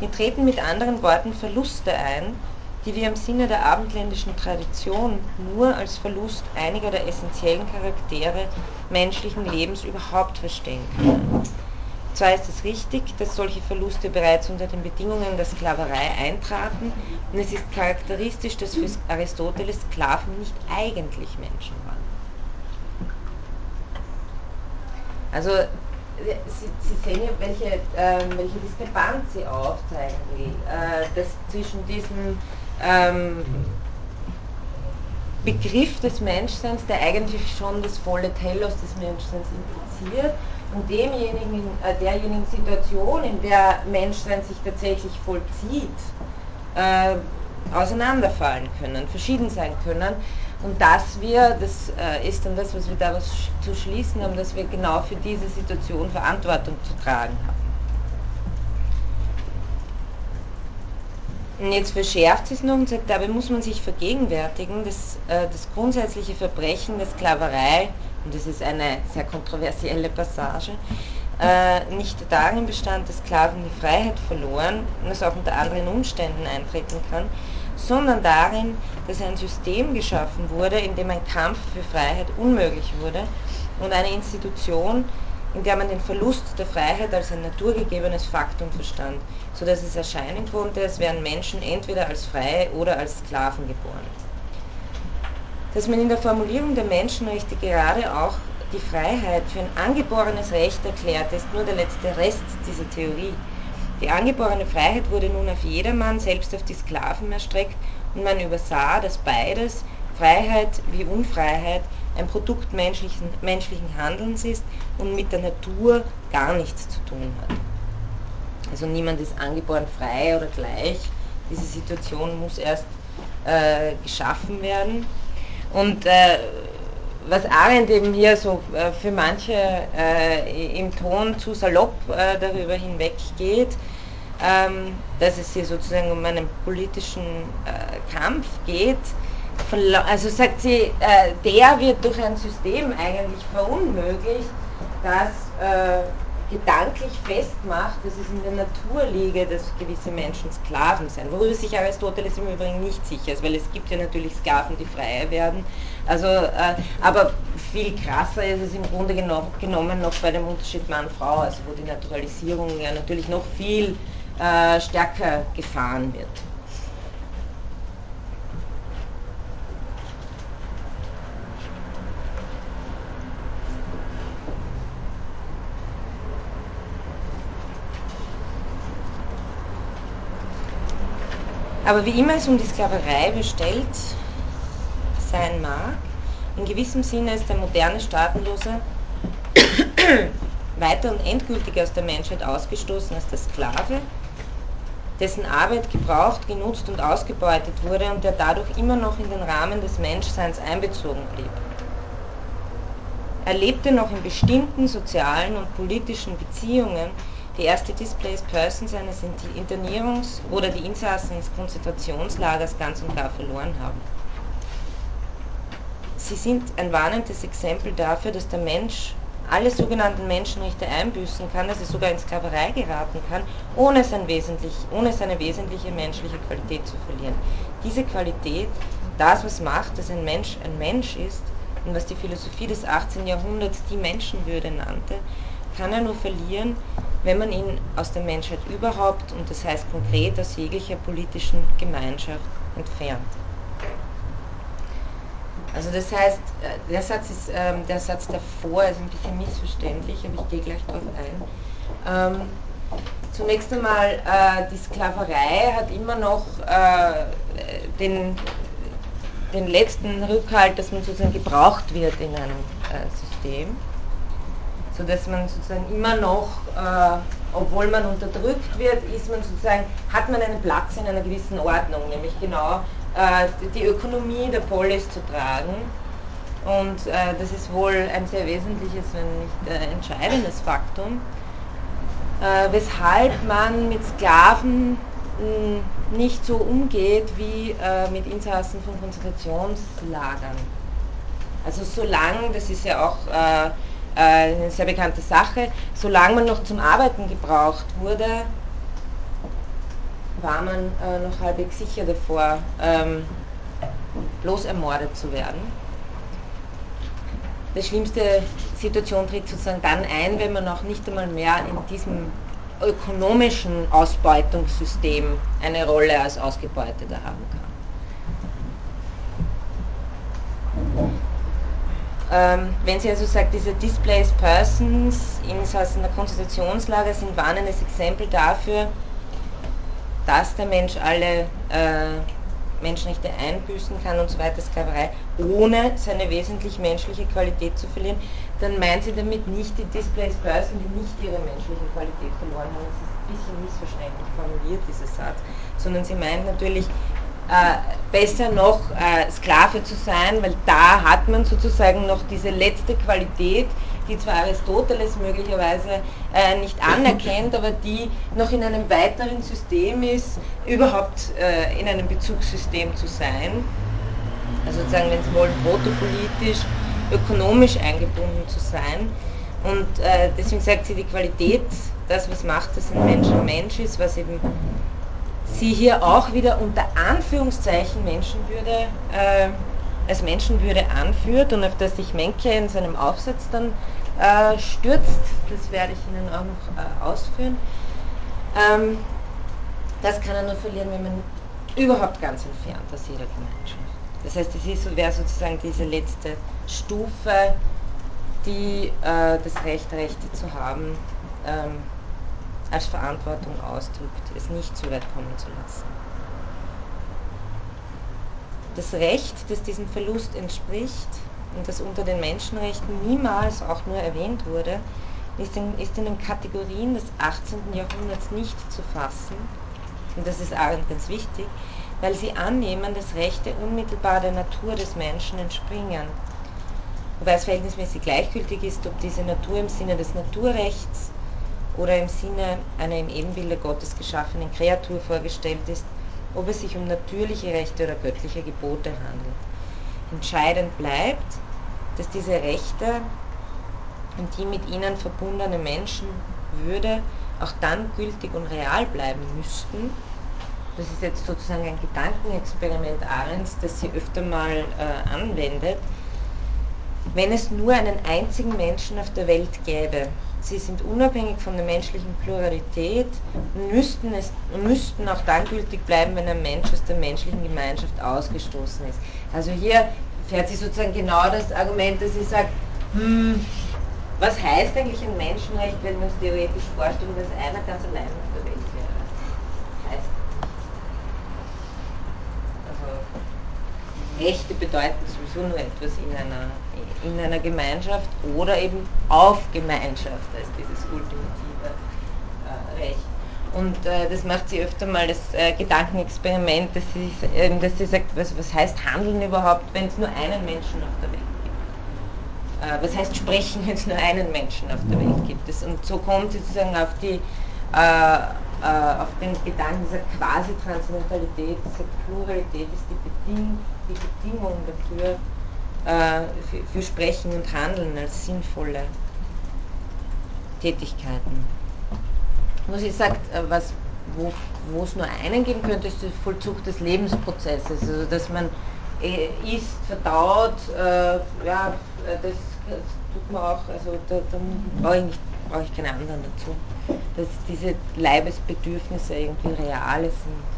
A: Wir treten mit anderen Worten Verluste ein, die wir im Sinne der abendländischen Tradition nur als Verlust einiger der essentiellen Charaktere menschlichen Lebens überhaupt verstehen können. Zwar ist es richtig, dass solche Verluste bereits unter den Bedingungen der Sklaverei eintraten, und es ist charakteristisch, dass für Aristoteles Sklaven nicht eigentlich Menschen waren. Also Sie, Sie, sehen ja, welche, äh, welche Diskrepanz Sie aufzeigen will, äh, dass zwischen diesem ähm, Begriff des Menschseins, der eigentlich schon das volle Telos des Menschseins impliziert, und demjenigen, äh, derjenigen Situation, in der Menschsein sich tatsächlich vollzieht, äh, auseinanderfallen können, verschieden sein können. Und dass wir, das äh, ist dann das, was wir daraus zu schließen haben, dass wir genau für diese Situation Verantwortung zu tragen haben. Jetzt verschärft es noch und sagt, dabei muss man sich vergegenwärtigen, dass äh, das grundsätzliche Verbrechen der Sklaverei, und das ist eine sehr kontroversielle Passage, äh, nicht darin bestand, dass Sklaven die Freiheit verloren und es auch unter anderen Umständen eintreten kann, sondern darin, dass ein System geschaffen wurde, in dem ein Kampf für Freiheit unmöglich wurde und eine Institution, in der man den Verlust der Freiheit als ein naturgegebenes Faktum verstand, so dass es erscheinen konnte, als wären Menschen entweder als Freie oder als Sklaven geboren. Dass man in der Formulierung der Menschenrechte gerade auch die Freiheit für ein angeborenes Recht erklärt, ist nur der letzte Rest dieser Theorie. Die angeborene Freiheit wurde nun auf jedermann, selbst auf die Sklaven erstreckt, und man übersah, dass beides, Freiheit wie Unfreiheit, ein Produkt menschlichen, menschlichen Handelns ist und mit der Natur gar nichts zu tun hat. Also niemand ist angeboren frei oder gleich. Diese Situation muss erst äh, geschaffen werden. Und äh, was Arendt eben hier so äh, für manche äh, im Ton zu salopp äh, darüber hinweggeht, ähm, dass es hier sozusagen um einen politischen äh, Kampf geht, also sagt sie, der wird durch ein System eigentlich verunmöglicht, das gedanklich festmacht, dass es in der Natur liege, dass gewisse Menschen Sklaven sind. Worüber sich Aristoteles im Übrigen nicht sicher ist, weil es gibt ja natürlich Sklaven, die frei werden. Also, äh, aber viel krasser ist es im Grunde geno genommen noch bei dem Unterschied Mann-Frau, also wo die Naturalisierung ja natürlich noch viel äh, stärker gefahren wird. Aber wie immer es um die Sklaverei bestellt sein mag, in gewissem Sinne ist der moderne Staatenlose weiter und endgültig aus der Menschheit ausgestoßen als der Sklave, dessen Arbeit gebraucht, genutzt und ausgebeutet wurde und der dadurch immer noch in den Rahmen des Menschseins einbezogen blieb. Er lebte noch in bestimmten sozialen und politischen Beziehungen, die erste Displaced Persons eines Internierungs- oder die Insassen des Konzentrationslagers ganz und gar verloren haben. Sie sind ein warnendes Exempel dafür, dass der Mensch alle sogenannten Menschenrechte einbüßen kann, dass er sogar in Sklaverei geraten kann, ohne seine wesentliche menschliche Qualität zu verlieren. Diese Qualität, das was macht, dass ein Mensch ein Mensch ist und was die Philosophie des 18. Jahrhunderts die Menschenwürde nannte, kann er nur verlieren, wenn man ihn aus der Menschheit überhaupt und das heißt konkret aus jeglicher politischen Gemeinschaft entfernt. Also das heißt, äh, der Satz, ist, ähm, der Satz davor ist ein bisschen missverständlich, aber ich gehe gleich darauf ein. Ähm, zunächst einmal, äh, die Sklaverei hat immer noch äh, den, den letzten Rückhalt, dass man sozusagen gebraucht wird in einem System sodass man sozusagen immer noch, äh, obwohl man unterdrückt wird, ist man sozusagen, hat man einen Platz in einer gewissen Ordnung, nämlich genau äh, die Ökonomie der Polis zu tragen. Und äh, das ist wohl ein sehr wesentliches, wenn nicht entscheidendes Faktum, äh, weshalb man mit Sklaven mh, nicht so umgeht wie äh, mit Insassen von Konzentrationslagern. Also solange, das ist ja auch äh, eine sehr bekannte Sache. Solange man noch zum Arbeiten gebraucht wurde, war man äh, noch halbwegs sicher davor, ähm, bloß ermordet zu werden. die schlimmste Situation tritt sozusagen dann ein, wenn man auch nicht einmal mehr in diesem ökonomischen Ausbeutungssystem eine Rolle als Ausgebeuteter haben kann. Ähm, wenn sie also sagt, diese Displaced Persons in so einer Konzentrationslager sind warnendes Exempel dafür, dass der Mensch alle äh, Menschenrechte einbüßen kann und so weiter, Sklaverei, ohne seine wesentlich menschliche Qualität zu verlieren, dann meint sie damit nicht die Displaced Person, die nicht ihre menschliche Qualität verloren haben. Das ist ein bisschen missverständlich formuliert, dieser Satz, sondern sie meint natürlich besser noch äh, Sklave zu sein, weil da hat man sozusagen noch diese letzte Qualität, die zwar Aristoteles möglicherweise äh, nicht anerkennt, aber die noch in einem weiteren System ist, überhaupt äh, in einem Bezugssystem zu sein. Also sozusagen, wenn Sie wollen, protopolitisch, ökonomisch eingebunden zu sein. Und äh, deswegen sagt sie, die Qualität, das, was macht, dass ein Mensch ein Mensch ist, was eben sie hier auch wieder unter Anführungszeichen Menschenwürde äh, als Menschenwürde anführt und auf das sich Menke in seinem Aufsatz dann äh, stürzt, das werde ich Ihnen auch noch äh, ausführen. Ähm, das kann er nur verlieren, wenn man überhaupt ganz entfernt aus jeder Gemeinschaft. Das heißt, es wäre sozusagen diese letzte Stufe, die äh, das Recht, Rechte zu haben, ähm, als Verantwortung ausdrückt, es nicht so weit kommen zu lassen. Das Recht, das diesem Verlust entspricht und das unter den Menschenrechten niemals auch nur erwähnt wurde, ist in, ist in den Kategorien des 18. Jahrhunderts nicht zu fassen. Und das ist ganz wichtig, weil sie annehmen, dass Rechte unmittelbar der Natur des Menschen entspringen. Wobei es verhältnismäßig gleichgültig ist, ob diese Natur im Sinne des Naturrechts oder im Sinne einer im Ebenbilde Gottes geschaffenen Kreatur vorgestellt ist, ob es sich um natürliche Rechte oder göttliche Gebote handelt. Entscheidend bleibt, dass diese Rechte und die mit ihnen verbundene Menschenwürde auch dann gültig und real bleiben müssten. Das ist jetzt sozusagen ein Gedankenexperiment Arends, das sie öfter mal äh, anwendet. Wenn es nur einen einzigen Menschen auf der Welt gäbe, sie sind unabhängig von der menschlichen Pluralität und müssten, es, müssten auch dann gültig bleiben, wenn ein Mensch aus der menschlichen Gemeinschaft ausgestoßen ist. Also hier fährt sie sozusagen genau das Argument, dass sie sagt, hm, was heißt eigentlich ein Menschenrecht, wenn wir uns theoretisch vorstellen, dass einer ganz allein auf der Welt wäre? Heißt also Rechte bedeuten sowieso nur etwas in einer in einer Gemeinschaft oder eben auf Gemeinschaft als dieses ultimative äh, Recht. Und äh, das macht sie öfter mal das äh, Gedankenexperiment, dass sie, dass sie sagt, was, was heißt Handeln überhaupt, wenn es nur einen Menschen auf der Welt gibt? Äh, was heißt sprechen, wenn es nur einen Menschen auf der Welt gibt? Das, und so kommt sie sozusagen auf die äh, äh, auf den Gedanken dieser Quasi-Transzendentalität, dieser Pluralität ist die, Beding die Bedingung dafür, für, für Sprechen und Handeln als sinnvolle Tätigkeiten. Wo sie sagt, äh, was, wo, wo es nur einen geben könnte, ist der Vollzug des Lebensprozesses. Also dass man äh, isst, verdaut, äh, ja, das, das, tut man auch, also da, da brauche ich, nicht, brauche ich keine anderen dazu. Dass diese Leibesbedürfnisse irgendwie reale sind.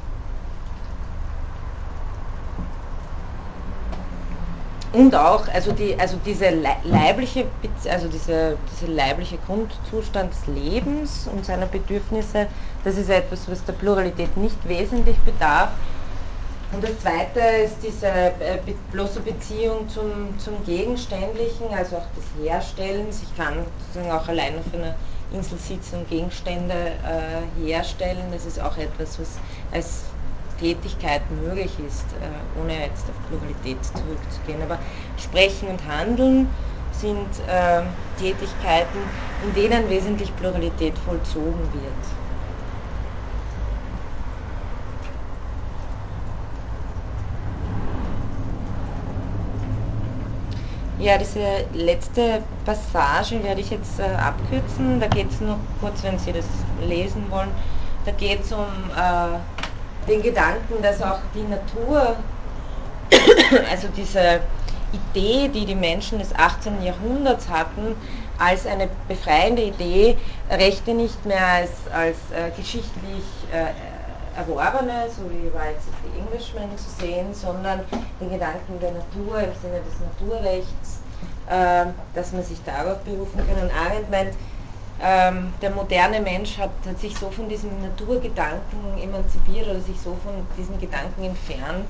A: Und auch, also, die, also diese leibliche, also diese, diese leibliche Grundzustand des Lebens und seiner Bedürfnisse, das ist etwas, was der Pluralität nicht wesentlich bedarf. Und das zweite ist diese äh, bloße Beziehung zum, zum Gegenständlichen, also auch des Herstellens. Ich kann sozusagen auch allein auf einer Insel sitzen und Gegenstände äh, herstellen. Das ist auch etwas, was als Tätigkeit möglich ist, äh, ohne jetzt auf Pluralität zurückzugehen. Aber Sprechen und Handeln sind äh, Tätigkeiten, in denen wesentlich Pluralität vollzogen wird. Ja, diese letzte Passage werde ich jetzt äh, abkürzen. Da geht es noch kurz, wenn Sie das lesen wollen. Da geht es um äh, den Gedanken, dass auch die Natur, also diese Idee, die die Menschen des 18. Jahrhunderts hatten, als eine befreiende Idee, Rechte nicht mehr als, als äh, geschichtlich äh, erworbene, so wie of the Englishman zu sehen, sondern den Gedanken der Natur im Sinne des Naturrechts, äh, dass man sich darauf berufen kann. Und Arendt meint, ähm, der moderne Mensch hat, hat, sich so von diesem Naturgedanken emanzipiert oder sich so von diesen Gedanken entfernt,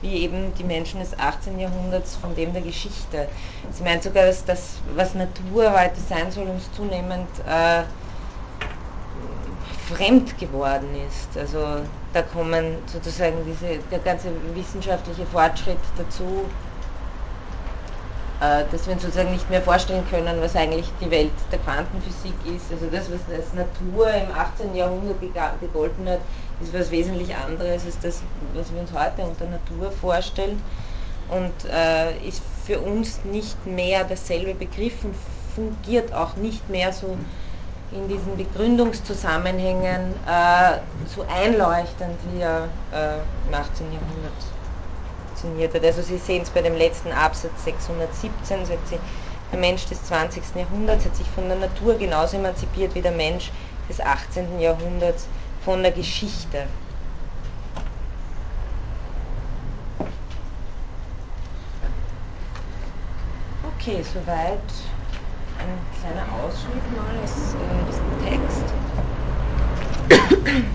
A: wie eben die Menschen des 18. Jahrhunderts von dem der Geschichte. Sie meint sogar, dass das, was Natur heute sein soll, uns zunehmend äh, fremd geworden ist. Also da kommen sozusagen diese, der ganze wissenschaftliche Fortschritt dazu, dass wir uns sozusagen nicht mehr vorstellen können, was eigentlich die Welt der Quantenphysik ist. Also das, was als Natur im 18. Jahrhundert gegolten hat, ist was wesentlich anderes als das, was wir uns heute unter Natur vorstellen und äh, ist für uns nicht mehr dasselbe Begriff und fungiert auch nicht mehr so in diesen Begründungszusammenhängen äh, so einleuchtend, wie er äh, im 18. Jahrhundert funktioniert hat. Also Sie sehen es bei dem letzten Absatz 617, sagt sie, der Mensch des 20. Jahrhunderts hat sich von der Natur genauso emanzipiert wie der Mensch des 18. Jahrhunderts von der Geschichte. Okay, soweit ein kleiner Ausschnitt mal aus äh, diesem Text.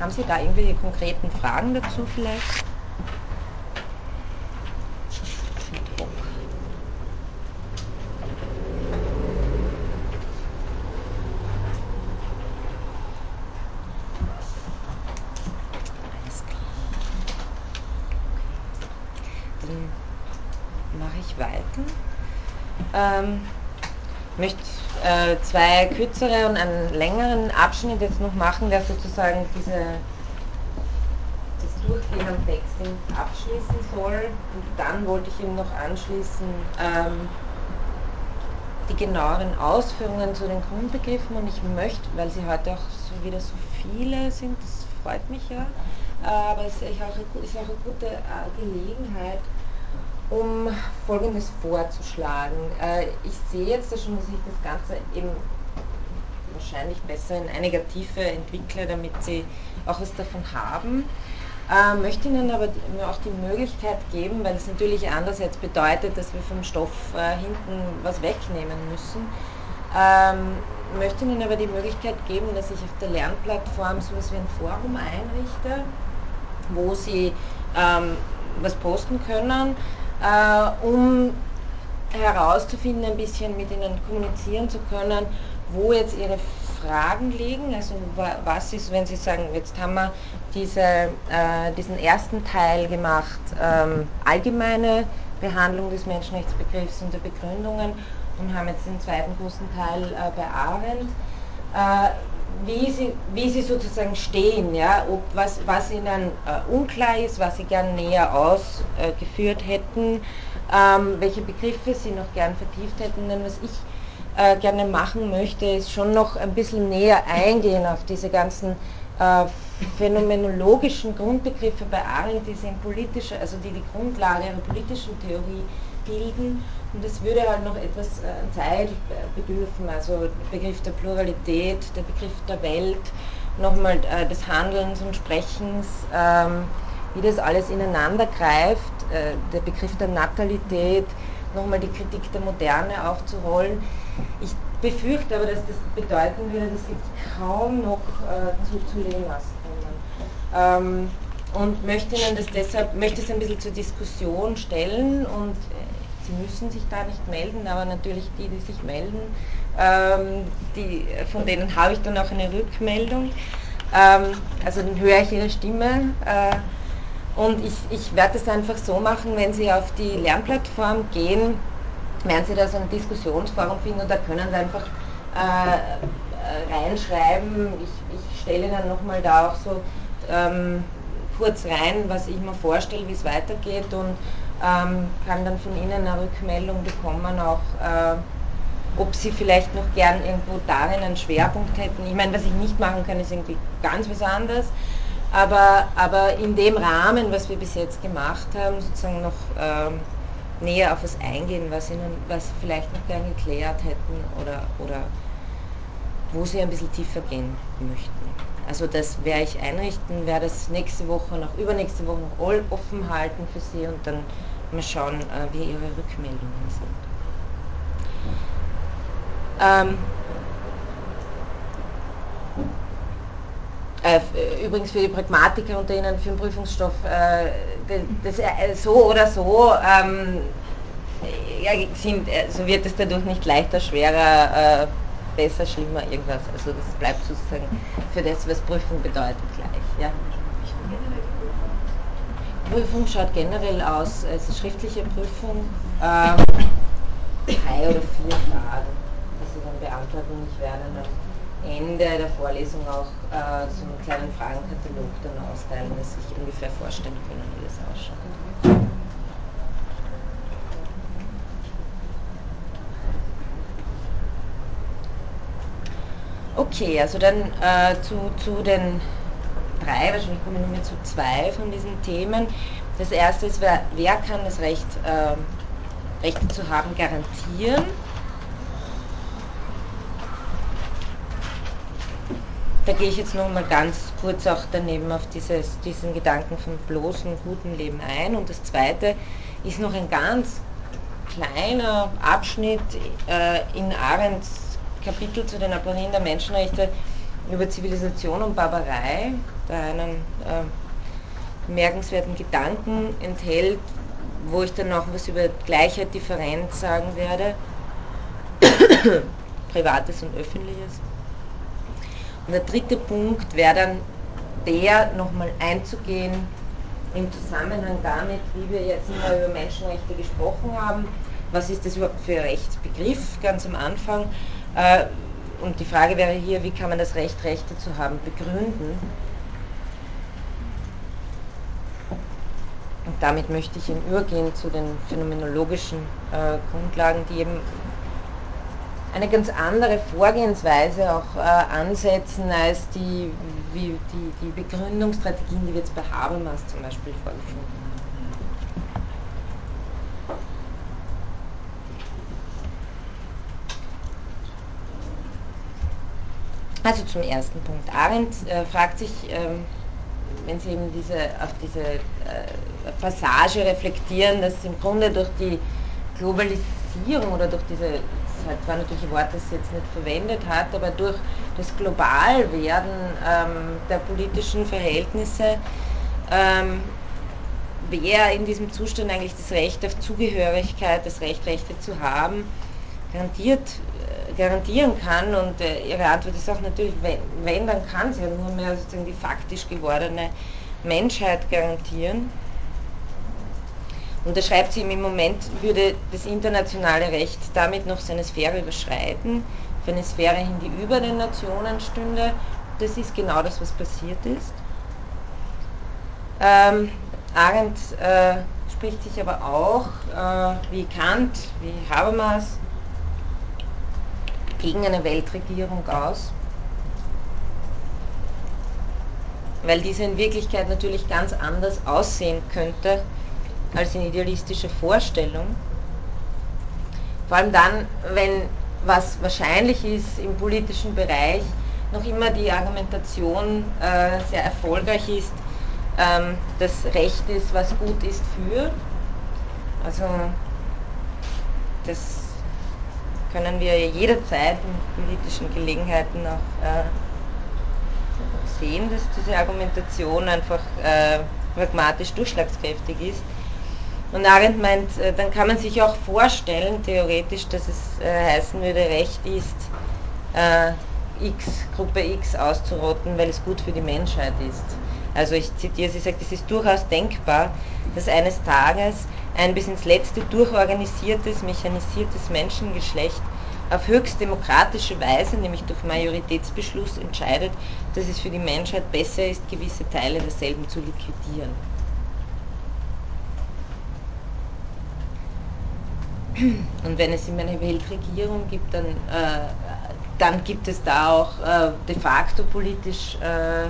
A: Haben Sie da irgendwelche konkreten Fragen dazu vielleicht? Mache ich weiter. Ähm, äh, zwei kürzere und einen längeren Abschnitt jetzt noch machen, der sozusagen diese, das Durchgehen am Text abschließen soll. Und dann wollte ich ihm noch anschließen ähm, die genaueren Ausführungen zu den Grundbegriffen und ich möchte, weil sie heute auch so wieder so viele sind, das freut mich ja, aber es ist auch, eine gute äh, Gelegenheit, um Folgendes vorzuschlagen. Äh, ich sehe jetzt schon, dass ich das Ganze eben wahrscheinlich besser in einiger Tiefe entwickle, damit Sie auch was davon haben. Äh, möchte Ihnen aber auch die Möglichkeit geben, weil es natürlich andererseits bedeutet, dass wir vom Stoff äh, hinten was wegnehmen müssen, ähm, möchte Ihnen aber die Möglichkeit geben, dass ich auf der Lernplattform so etwas wie ein Forum einrichte, wo Sie ähm, was posten können um herauszufinden, ein bisschen mit ihnen kommunizieren zu können, wo jetzt ihre Fragen liegen. Also was ist, wenn Sie sagen, jetzt haben wir diese, äh, diesen ersten Teil gemacht, ähm, allgemeine Behandlung des Menschenrechtsbegriffs und der Begründungen und haben jetzt den zweiten großen Teil äh, bei Arendt. Äh, wie sie, wie sie sozusagen stehen, ja, ob was, was ihnen äh, unklar ist, was sie gern näher ausgeführt äh, hätten, ähm, welche Begriffe sie noch gern vertieft hätten. Denn was ich äh, gerne machen möchte, ist schon noch ein bisschen näher eingehen auf diese ganzen äh, phänomenologischen Grundbegriffe bei Arendt, die sind politische, also die die Grundlage ihrer politischen Theorie bilden und es würde halt noch etwas äh, Zeit bedürfen, also der Begriff der Pluralität, der Begriff der Welt, nochmal äh, des Handelns und Sprechens, ähm, wie das alles ineinander greift, äh, der Begriff der Natalität, nochmal die Kritik der Moderne aufzurollen. Ich befürchte aber, dass das bedeuten würde, dass wir kaum noch äh, zu, zu Lemas kommen. Ähm, und möchte Ihnen das deshalb, möchte es ein bisschen zur Diskussion stellen und Sie müssen sich da nicht melden, aber natürlich die, die sich melden, ähm, die, von denen habe ich dann auch eine Rückmeldung. Ähm, also dann höre ich ihre Stimme. Äh, und ich, ich werde es einfach so machen, wenn Sie auf die Lernplattform gehen, werden Sie da so ein Diskussionsforum finden und da können Sie einfach äh, reinschreiben. Ich, ich stelle Ihnen nochmal da auch so ähm, kurz rein, was ich mir vorstelle, wie es weitergeht und kann dann von Ihnen eine Rückmeldung bekommen, auch äh, ob Sie vielleicht noch gern irgendwo darin einen Schwerpunkt hätten. Ich meine, was ich nicht machen kann, ist irgendwie ganz was anderes. aber, aber in dem Rahmen, was wir bis jetzt gemacht haben, sozusagen noch ähm, näher auf was eingehen, was, ihnen, was Sie vielleicht noch gern geklärt hätten oder, oder wo Sie ein bisschen tiefer gehen möchten. Also das werde ich einrichten, werde das nächste Woche noch, übernächste Woche noch offen halten für Sie und dann mal schauen, äh, wie Ihre Rückmeldungen sind. Ähm, äh, übrigens für die Pragmatiker unter Ihnen für den Prüfungsstoff, äh, das, äh, so oder so ähm, ja, sind, äh, so wird es dadurch nicht leichter, schwerer, äh, besser, schlimmer, irgendwas. Also das bleibt sozusagen für das, was Prüfung bedeutet, gleich. Ja. Prüfung schaut generell aus, also schriftliche Prüfung, äh, drei oder vier Fragen, die Sie dann beantworten. Ich werde am Ende der Vorlesung auch äh, so einen kleinen Fragenkatalog dann austeilen, dass Sie sich ungefähr vorstellen können, wie das ausschaut. Okay, also dann äh, zu, zu den drei, wahrscheinlich kommen wir nur zu zwei von diesen Themen. Das erste ist, wer, wer kann das Recht, äh, Rechte zu haben, garantieren? Da gehe ich jetzt noch mal ganz kurz auch daneben auf dieses, diesen Gedanken vom bloßen, guten Leben ein. Und das zweite ist noch ein ganz kleiner Abschnitt äh, in Arendts Kapitel zu den Aponien der Menschenrechte über Zivilisation und Barbarei, der einen äh, bemerkenswerten Gedanken enthält, wo ich dann noch was über Gleichheit, Differenz sagen werde, Privates und Öffentliches. Und der dritte Punkt wäre dann der, nochmal einzugehen im Zusammenhang damit, wie wir jetzt mal über Menschenrechte gesprochen haben, was ist das überhaupt für ein Rechtsbegriff ganz am Anfang äh, und die Frage wäre hier, wie kann man das Recht, Rechte zu haben, begründen? Und damit möchte ich übergehen zu den phänomenologischen äh, Grundlagen, die eben eine ganz andere Vorgehensweise auch äh, ansetzen als die, wie, die, die Begründungsstrategien, die wir jetzt bei Habermas zum Beispiel vorgefunden haben. Also zum ersten Punkt. Arendt äh, fragt sich, ähm, wenn Sie eben diese, auf diese äh, Passage reflektieren, dass im Grunde durch die Globalisierung oder durch diese, das war natürlich ein Wort, das sie jetzt nicht verwendet hat, aber durch das Globalwerden ähm, der politischen Verhältnisse ähm, wer in diesem Zustand eigentlich das Recht auf Zugehörigkeit, das Recht, Rechte zu haben, garantiert garantieren kann. Und äh, ihre Antwort ist auch natürlich, wenn, wenn dann kann sie ja nur mehr sozusagen die faktisch gewordene Menschheit garantieren. Und da schreibt sie, im Moment würde das internationale Recht damit noch seine Sphäre überschreiten, für eine Sphäre hin, die über den Nationen stünde. Das ist genau das, was passiert ist. Ähm, Arendt äh, spricht sich aber auch, äh, wie Kant, wie Habermas, gegen eine Weltregierung aus, weil diese in Wirklichkeit natürlich ganz anders aussehen könnte als in idealistischer Vorstellung. Vor allem dann, wenn was wahrscheinlich ist im politischen Bereich, noch immer die Argumentation äh, sehr erfolgreich ist, ähm, das Recht ist, was gut ist für. Also das können wir jederzeit in politischen Gelegenheiten auch äh, sehen, dass diese Argumentation einfach äh, pragmatisch durchschlagskräftig ist. Und Arendt meint, äh, dann kann man sich auch vorstellen, theoretisch, dass es äh, heißen würde, Recht ist, äh, X, Gruppe X auszurotten, weil es gut für die Menschheit ist. Also ich zitiere, sie sagt, es ist durchaus denkbar, dass eines Tages ein bis ins Letzte durchorganisiertes, mechanisiertes Menschengeschlecht auf höchst demokratische Weise, nämlich durch Majoritätsbeschluss, entscheidet, dass es für die Menschheit besser ist, gewisse Teile derselben zu liquidieren. Und wenn es immer eine Weltregierung gibt, dann, äh, dann gibt es da auch äh, de facto politisch äh,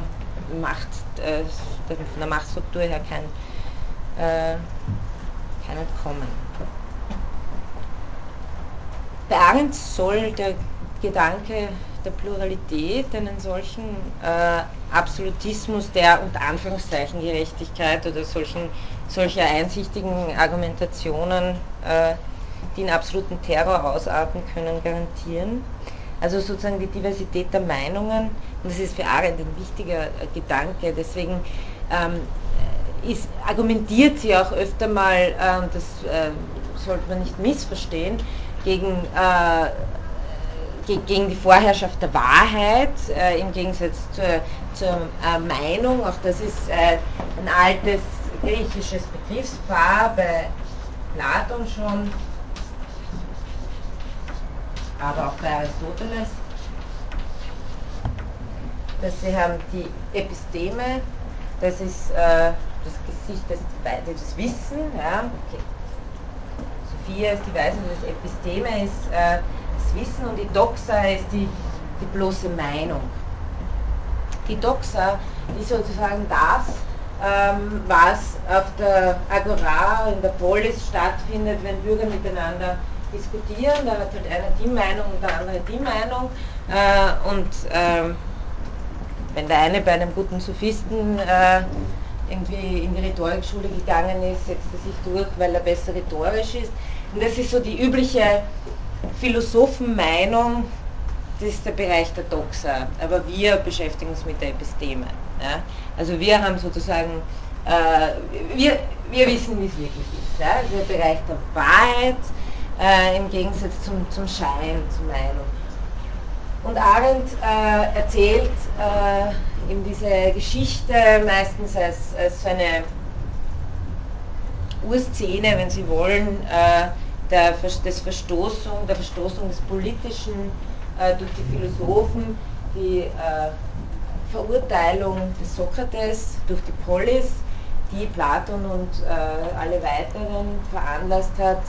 A: Macht, äh, von der Machtstruktur her kein, äh, kein Entkommen. Bei Arendt soll der Gedanke der Pluralität einen solchen äh, Absolutismus der unter Anführungszeichen Gerechtigkeit oder solchen, solcher einsichtigen Argumentationen, äh, die in absoluten Terror ausarten können, garantieren. Also sozusagen die Diversität der Meinungen, und das ist für Arendt ein wichtiger äh, Gedanke, deswegen ähm, ist, argumentiert sie auch öfter mal, äh, das äh, sollte man nicht missverstehen, gegen äh, gegen die Vorherrschaft der Wahrheit, äh, im Gegensatz zur, zur äh, Meinung. Auch das ist ein altes griechisches Begriffspaar bei Platon schon, aber auch bei Aristoteles. Dass sie haben die Episteme, das ist äh, das Gesicht des, des Wissen, ja. Okay. Sophia ist die Weise, das Episteme ist äh, Wissen und die Doxa ist die, die bloße Meinung. Die Doxa ist sozusagen das, ähm, was auf der Agora, in der Polis stattfindet, wenn Bürger miteinander diskutieren. Da hat halt einer die Meinung und der andere die Meinung. Äh, und ähm, wenn der eine bei einem guten Sophisten äh, irgendwie in die Rhetorikschule gegangen ist, setzt er sich durch, weil er besser rhetorisch ist. Und das ist so die übliche Philosophenmeinung, das ist der Bereich der Doxa, aber wir beschäftigen uns mit der Episteme. Ja? Also wir haben sozusagen, äh, wir, wir wissen, wie es wirklich ist. Ja? Der Bereich der Wahrheit äh, im Gegensatz zum, zum Schein, zur Meinung. Und Arendt äh, erzählt äh, in diese Geschichte meistens als, als eine Urszene, wenn Sie wollen, äh, der, des Verstoßung, der Verstoßung des Politischen äh, durch die Philosophen, die äh, Verurteilung des Sokrates durch die Polis, die Platon und äh, alle weiteren veranlasst hat,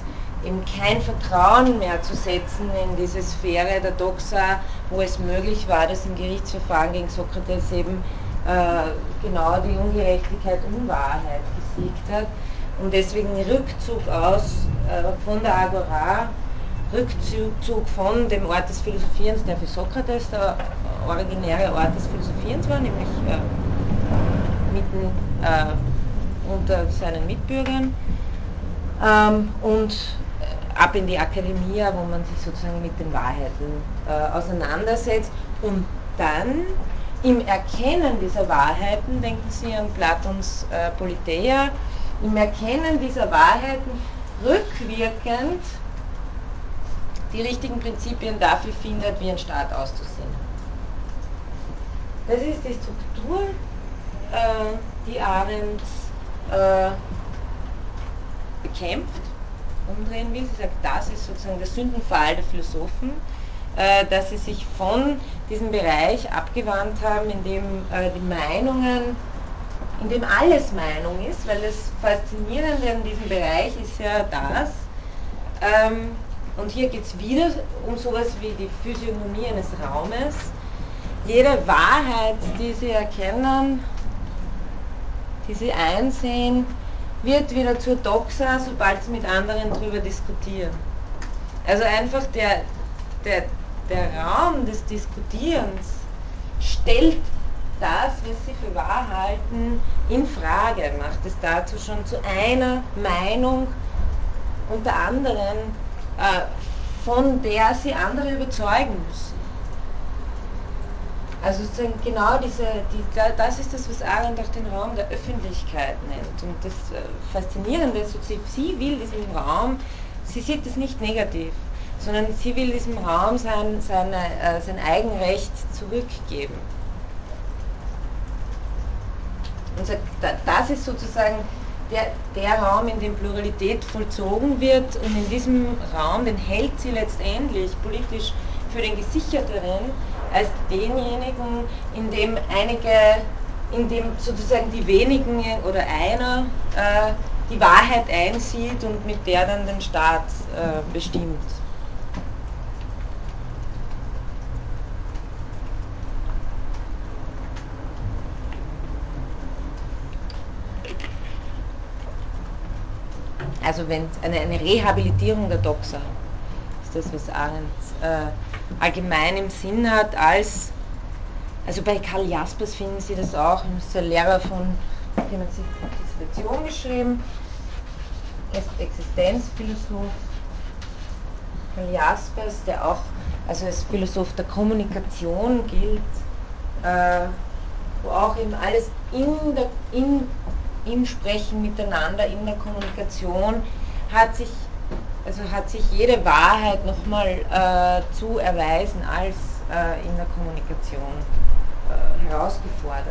A: eben kein Vertrauen mehr zu setzen in diese Sphäre der Doxa, wo es möglich war, dass im Gerichtsverfahren gegen Sokrates eben äh, genau die Ungerechtigkeit, Unwahrheit gesiegt hat. Und deswegen Rückzug aus äh, von der Agora, Rückzug von dem Ort des Philosophierens, der für Sokrates der originäre Ort des Philosophierens war, nämlich äh, mitten äh, unter seinen Mitbürgern, ähm, und ab in die Akademie, wo man sich sozusagen mit den Wahrheiten äh, auseinandersetzt und dann im Erkennen dieser Wahrheiten, denken Sie an Platons äh, Politeia, im Erkennen dieser Wahrheiten rückwirkend die richtigen Prinzipien dafür findet, wie ein Staat auszusehen. Das ist die Struktur, äh, die Arendt äh, bekämpft, umdrehen will. Sie sagt, das ist sozusagen der Sündenfall der Philosophen, äh, dass sie sich von diesem Bereich abgewandt haben, in dem äh, die Meinungen in dem alles Meinung ist, weil das Faszinierende an diesem Bereich ist ja das, ähm, und hier geht es wieder um sowas wie die Physiognomie eines Raumes. Jede Wahrheit, die Sie erkennen, die Sie einsehen, wird wieder zur Doxa, sobald Sie mit anderen darüber diskutieren. Also einfach der, der, der Raum des Diskutierens stellt das, was sie für wahr halten, in Frage, macht es dazu schon zu einer Meinung unter anderem, äh, von der sie andere überzeugen müssen. Also genau diese, die, das ist das, was Arendt auch den Raum der Öffentlichkeit nennt. Und das äh, Faszinierende ist, sie will diesem Raum, sie sieht es nicht negativ, sondern sie will diesem Raum sein, seine, äh, sein Eigenrecht zurückgeben. Und sagt, das ist sozusagen der, der Raum, in dem Pluralität vollzogen wird und in diesem Raum, den hält sie letztendlich politisch für den gesicherteren als denjenigen, in dem einige, in dem sozusagen die wenigen oder einer äh, die Wahrheit einsieht und mit der dann den Staat äh, bestimmt. Also wenn eine, eine Rehabilitierung der Doxa das, was Arendt äh, allgemein im Sinn hat, als, also bei Karl Jaspers finden Sie das auch, ist der Lehrer von, sich Dissertation geschrieben, ist Existenzphilosoph, Karl Jaspers, der auch also als Philosoph der Kommunikation gilt, äh, wo auch eben alles in der, in, im Sprechen miteinander, in der Kommunikation hat sich, also hat sich jede Wahrheit nochmal äh, zu erweisen als äh, in der Kommunikation äh, herausgeforderte.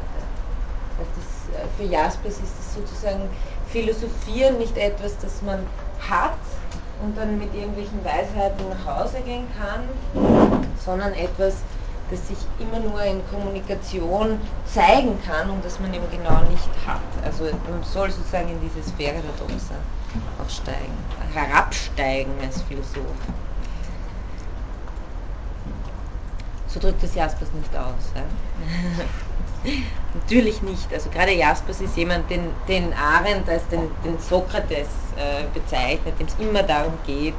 A: Das, äh, für Jaspers ist es sozusagen Philosophieren nicht etwas, das man hat und dann mit irgendwelchen Weisheiten nach Hause gehen kann, sondern etwas, das sich immer nur in Kommunikation zeigen kann und das man eben genau nicht hat. Also man soll sozusagen in diese Sphäre der Doxa auch steigen, herabsteigen als Philosoph. So drückt es Jaspers nicht aus. Ja? Natürlich nicht. Also gerade Jaspers ist jemand, den, den Arendt als den, den Sokrates äh, bezeichnet, dem es immer darum geht,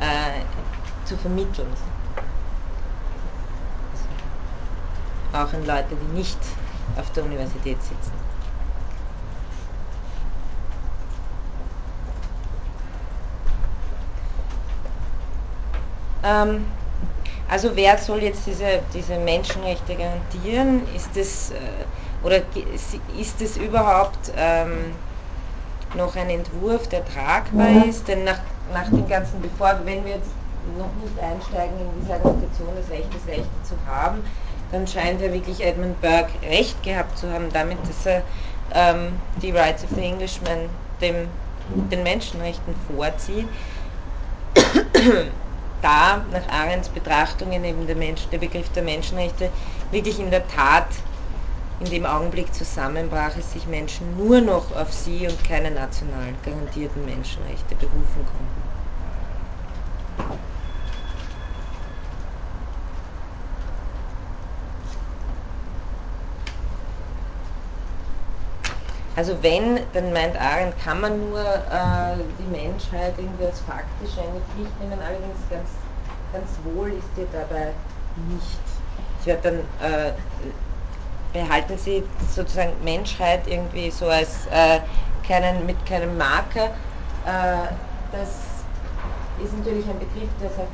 A: äh, zu vermitteln. Auch an Leute, die nicht auf der Universität sitzen. Ähm, also wer soll jetzt diese, diese Menschenrechte garantieren? Ist es, äh, oder ist es überhaupt ähm, noch ein Entwurf, der tragbar ist? Denn nach, nach dem ganzen, bevor, wenn wir jetzt noch nicht einsteigen in diese Argumentation, das Recht, das Rechte zu haben, dann scheint ja wirklich Edmund Burke recht gehabt zu haben damit, dass er ähm, die Rights of the Englishman dem, den Menschenrechten vorzieht da nach Arends Betrachtungen eben der, Mensch, der Begriff der Menschenrechte wirklich in der Tat in dem Augenblick zusammenbrach, es sich Menschen nur noch auf sie und keine national garantierten Menschenrechte berufen konnten. Also wenn, dann meint Arendt, kann man nur äh, die Menschheit irgendwie als faktisch eine Pflicht nehmen, allerdings ganz, ganz wohl ist ihr dabei nicht. Ich werde dann, äh, behalten Sie sozusagen Menschheit irgendwie so als äh, keinen, mit keinem Marker. Äh, das ist natürlich ein Begriff, der sehr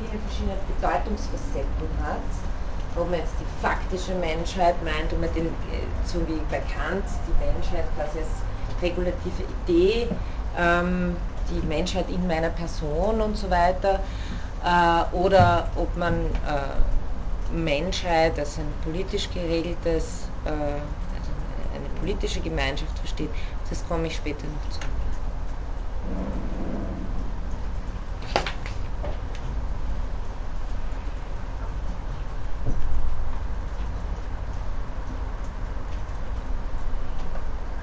A: viele verschiedene Bedeutungsfacetten hat ob man jetzt die faktische Menschheit meint, ob man den, äh, so wie bei Kant, die Menschheit quasi als regulative Idee, ähm, die Menschheit in meiner Person und so weiter, äh, oder ob man äh, Menschheit als ein politisch geregeltes, äh, also eine politische Gemeinschaft versteht, das komme ich später noch zu.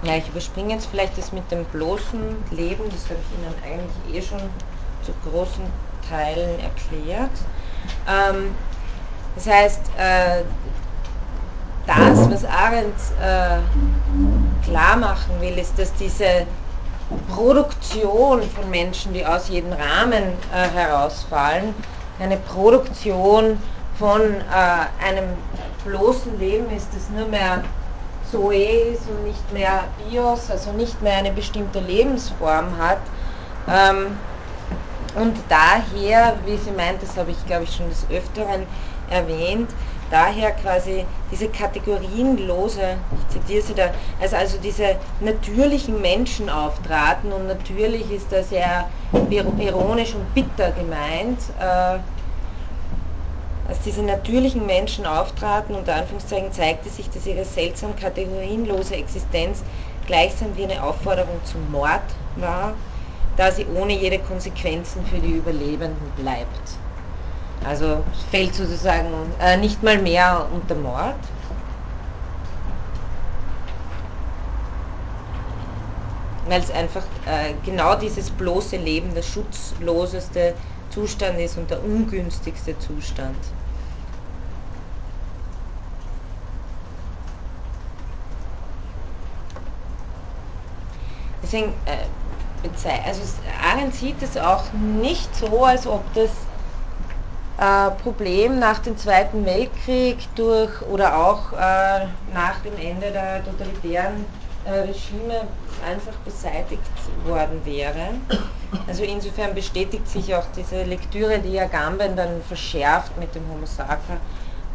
A: Ja, ich überspringe jetzt vielleicht das mit dem bloßen Leben, das habe ich Ihnen eigentlich eh schon zu großen Teilen erklärt. Ähm, das heißt, äh, das, was Arendt äh, klar machen will, ist, dass diese Produktion von Menschen, die aus jedem Rahmen äh, herausfallen, eine Produktion von äh, einem bloßen Leben ist, das nur mehr Zoe ist und nicht mehr Bios, also nicht mehr eine bestimmte Lebensform hat. Ähm, und daher, wie sie meint, das habe ich glaube ich schon des Öfteren erwähnt, daher quasi diese kategorienlose, ich zitiere sie da, also, also diese natürlichen Menschen auftraten und natürlich ist das sehr ironisch und bitter gemeint, äh, als diese natürlichen Menschen auftraten, unter Anführungszeichen, zeigte sich, dass ihre seltsam kategorienlose Existenz gleichsam wie eine Aufforderung zum Mord war, da sie ohne jede Konsequenzen für die Überlebenden bleibt. Also fällt sozusagen äh, nicht mal mehr unter Mord. Weil es einfach äh, genau dieses bloße Leben der schutzloseste Zustand ist und der ungünstigste Zustand. Deswegen äh, also Arendt sieht es auch nicht so, als ob das äh, Problem nach dem Zweiten Weltkrieg durch oder auch äh, nach dem Ende der totalitären äh, Regime einfach beseitigt worden wäre. Also insofern bestätigt sich auch diese Lektüre, die Agamben dann verschärft mit dem Homo Sacer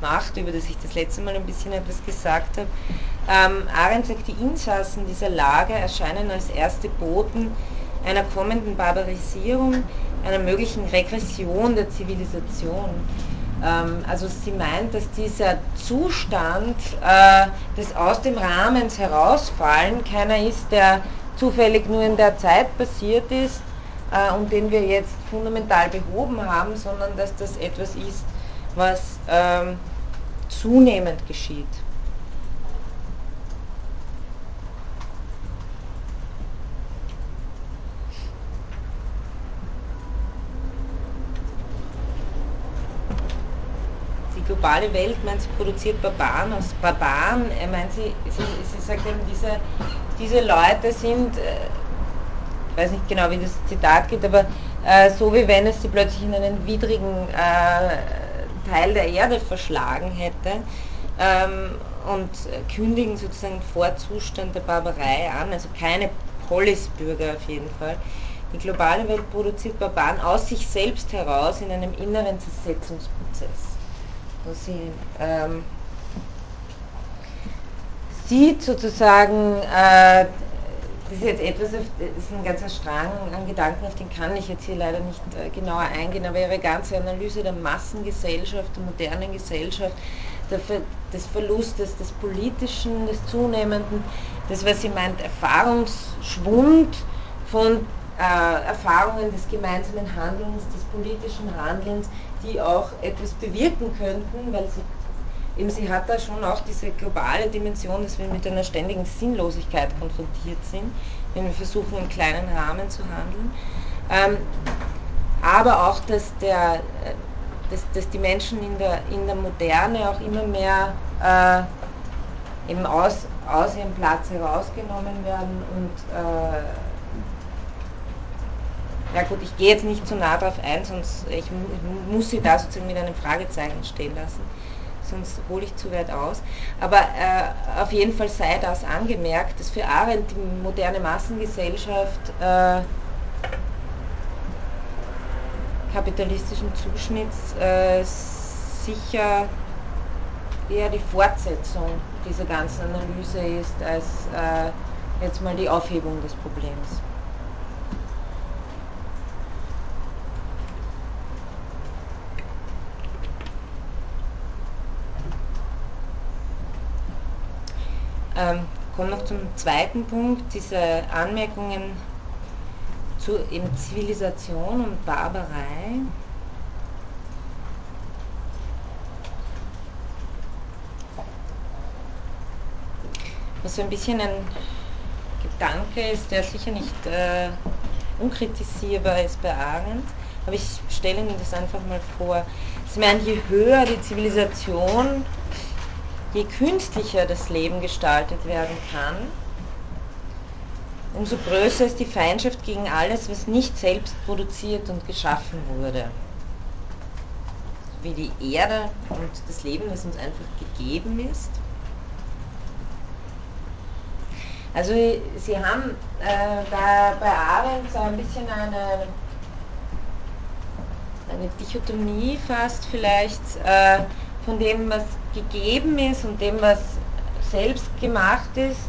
A: macht, über das ich das letzte Mal ein bisschen etwas gesagt habe. Ähm, Arendt sagt, die Insassen dieser Lager erscheinen als erste Boten einer kommenden Barbarisierung, einer möglichen Regression der Zivilisation. Ähm, also sie meint, dass dieser Zustand äh, des aus dem Rahmens herausfallen keiner ist, der zufällig nur in der Zeit passiert ist äh, und den wir jetzt fundamental behoben haben, sondern dass das etwas ist, was ähm, zunehmend geschieht. die globale Welt meint, sie produziert Barbaren aus Barbaren. Er meint, sie, sie, sie sagt eben, diese, diese Leute sind, äh, ich weiß nicht genau, wie das Zitat geht, aber äh, so wie wenn es sie plötzlich in einen widrigen äh, Teil der Erde verschlagen hätte ähm, und kündigen sozusagen Vorzustand der Barbarei an, also keine Polisbürger auf jeden Fall. Die globale Welt produziert Barbaren aus sich selbst heraus in einem inneren Zersetzungsprozess wo sie ähm, sieht sozusagen, äh, das ist jetzt etwas, das ist ein ganzer Strang an Gedanken, auf den kann ich jetzt hier leider nicht äh, genauer eingehen, aber ihre ganze Analyse der Massengesellschaft, der modernen Gesellschaft, des Verlustes des Politischen, des Zunehmenden, das, was sie meint, Erfahrungsschwund von äh, Erfahrungen des gemeinsamen Handelns, des politischen Handelns, die auch etwas bewirken könnten, weil sie eben sie hat da schon auch diese globale Dimension, dass wir mit einer ständigen Sinnlosigkeit konfrontiert sind, wenn wir versuchen, im kleinen Rahmen zu handeln. Ähm, aber auch, dass, der, äh, dass, dass die Menschen in der, in der Moderne auch immer mehr äh, eben aus, aus ihrem Platz herausgenommen werden und äh, ja gut, ich gehe jetzt nicht zu nah darauf ein, sonst ich, muss sie da sozusagen mit einem Fragezeichen stehen lassen, sonst hole ich zu weit aus. Aber äh, auf jeden Fall sei das angemerkt, dass für Arendt die moderne Massengesellschaft äh, kapitalistischen Zuschnitts äh, sicher eher die Fortsetzung dieser ganzen Analyse ist, als äh, jetzt mal die Aufhebung des Problems. Ähm, komme noch zum zweiten Punkt, diese Anmerkungen zu eben Zivilisation und Barbarei. Was so ein bisschen ein Gedanke ist, der sicher nicht äh, unkritisierbar ist bei Arendt, aber ich stelle mir das einfach mal vor. Sie meinen, je höher die Zivilisation, je künstlicher das Leben gestaltet werden kann, umso größer ist die Feindschaft gegen alles, was nicht selbst produziert und geschaffen wurde. Wie die Erde und das Leben, das uns einfach gegeben ist. Also Sie haben äh, da bei Arendt so ein bisschen eine, eine Dichotomie fast vielleicht äh, von dem, was gegeben ist und dem, was selbst gemacht ist.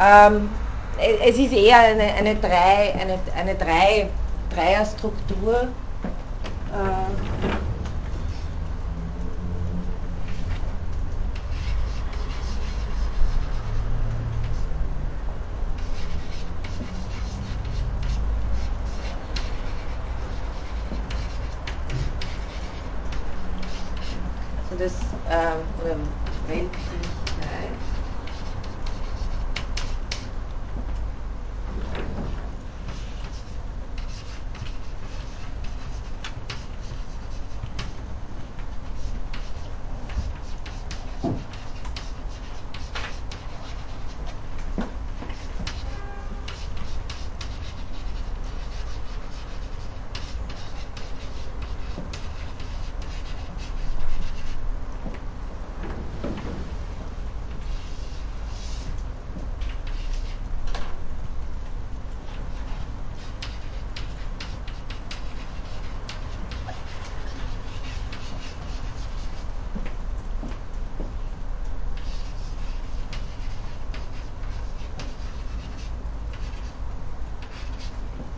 A: Ähm, es ist eher eine, eine, drei, eine, eine drei, Dreierstruktur. Äh, also das ähm,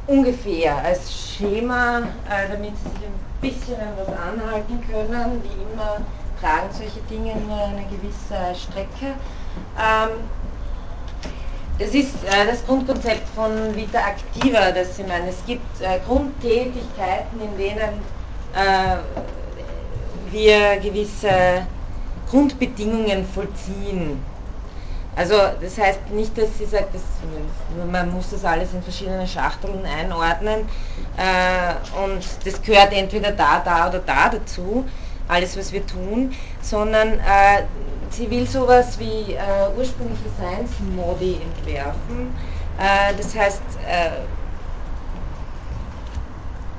A: ungefähr als Schema, äh, damit Sie sich ein bisschen an was anhalten können. Wie immer tragen solche Dinge nur eine gewisse Strecke. Ähm, das ist äh, das Grundkonzept von Vita Activa, das Sie meinen. Es gibt äh, Grundtätigkeiten, in denen wir gewisse Grundbedingungen vollziehen. Also das heißt nicht, dass sie sagt, dass man muss das alles in verschiedene Schachteln einordnen äh, und das gehört entweder da, da oder da dazu, alles was wir tun, sondern äh, sie will sowas wie äh, ursprüngliche Science-Modi entwerfen. Äh, das heißt, äh,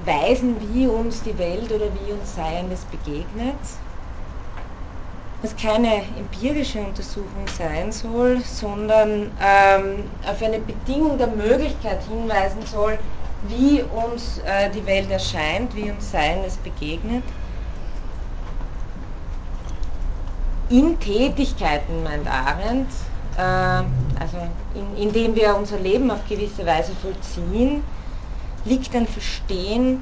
A: weisen, wie uns die Welt oder wie uns Seiendes begegnet was keine empirische Untersuchung sein soll, sondern ähm, auf eine Bedingung der Möglichkeit hinweisen soll, wie uns äh, die Welt erscheint, wie uns Sein es begegnet. In Tätigkeiten, meint Arendt, äh, also in, indem wir unser Leben auf gewisse Weise vollziehen, liegt ein Verstehen,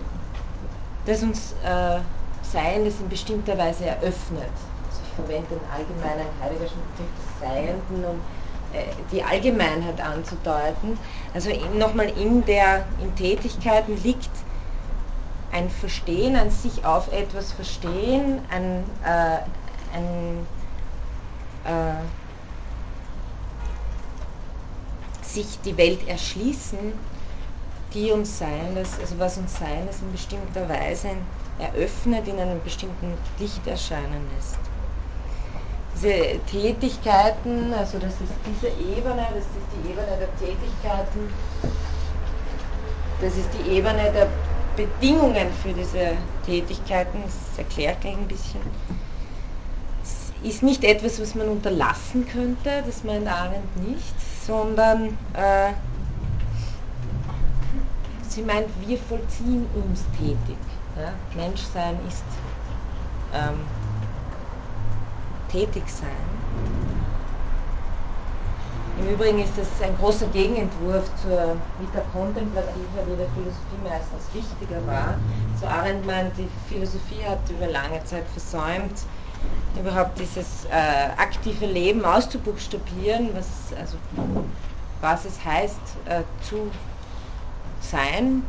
A: das uns äh, Sein, das in bestimmter Weise eröffnet verwende den allgemeinen Heideggerschen Begriff des Seienden, um äh, die Allgemeinheit anzudeuten. Also nochmal in der in Tätigkeiten liegt ein Verstehen, ein sich auf etwas verstehen, ein, äh, ein äh, sich die Welt erschließen, die uns Seines, also was uns Seines in bestimmter Weise eröffnet, in einem bestimmten Licht erscheinen lässt diese Tätigkeiten, also das ist diese Ebene, das ist die Ebene der Tätigkeiten, das ist die Ebene der Bedingungen für diese Tätigkeiten, das erklärt gleich ein bisschen. Es ist nicht etwas, was man unterlassen könnte, das meint Arendt nicht, sondern äh, sie meint, wir vollziehen uns tätig. Ja? Menschsein ist ähm, tätig sein. Im Übrigen ist das ein großer Gegenentwurf zur Vita Contemplativa, die der Philosophie meistens wichtiger war. So Arendt meint, die Philosophie hat über lange Zeit versäumt, überhaupt dieses äh, aktive Leben auszubuchstabieren, was, also, was es heißt, äh, zu sein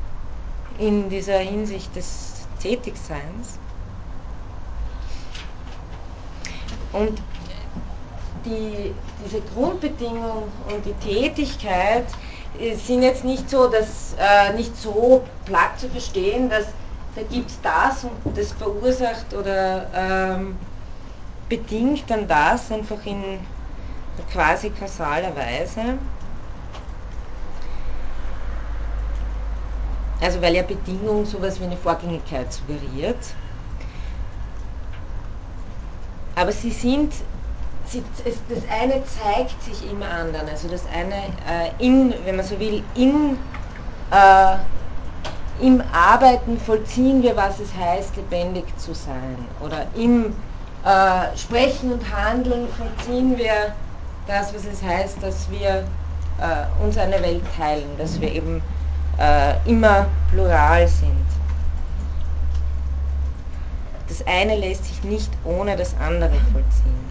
A: in dieser Hinsicht des Tätigseins. Und die, diese Grundbedingung und die Tätigkeit äh, sind jetzt nicht so, dass, äh, nicht so platt zu verstehen, dass da gibt es das und das verursacht oder ähm, bedingt dann das einfach in quasi kausaler Weise. Also weil ja Bedingung sowas wie eine Vorgängigkeit suggeriert. Aber sie sind, sie, es, das eine zeigt sich immer anderen. Also das eine äh, in, wenn man so will, in, äh, im Arbeiten vollziehen wir, was es heißt, lebendig zu sein. Oder im äh, Sprechen und Handeln vollziehen wir das, was es heißt, dass wir äh, uns eine Welt teilen, dass wir eben äh, immer plural sind. Das eine lässt sich nicht ohne das andere vollziehen.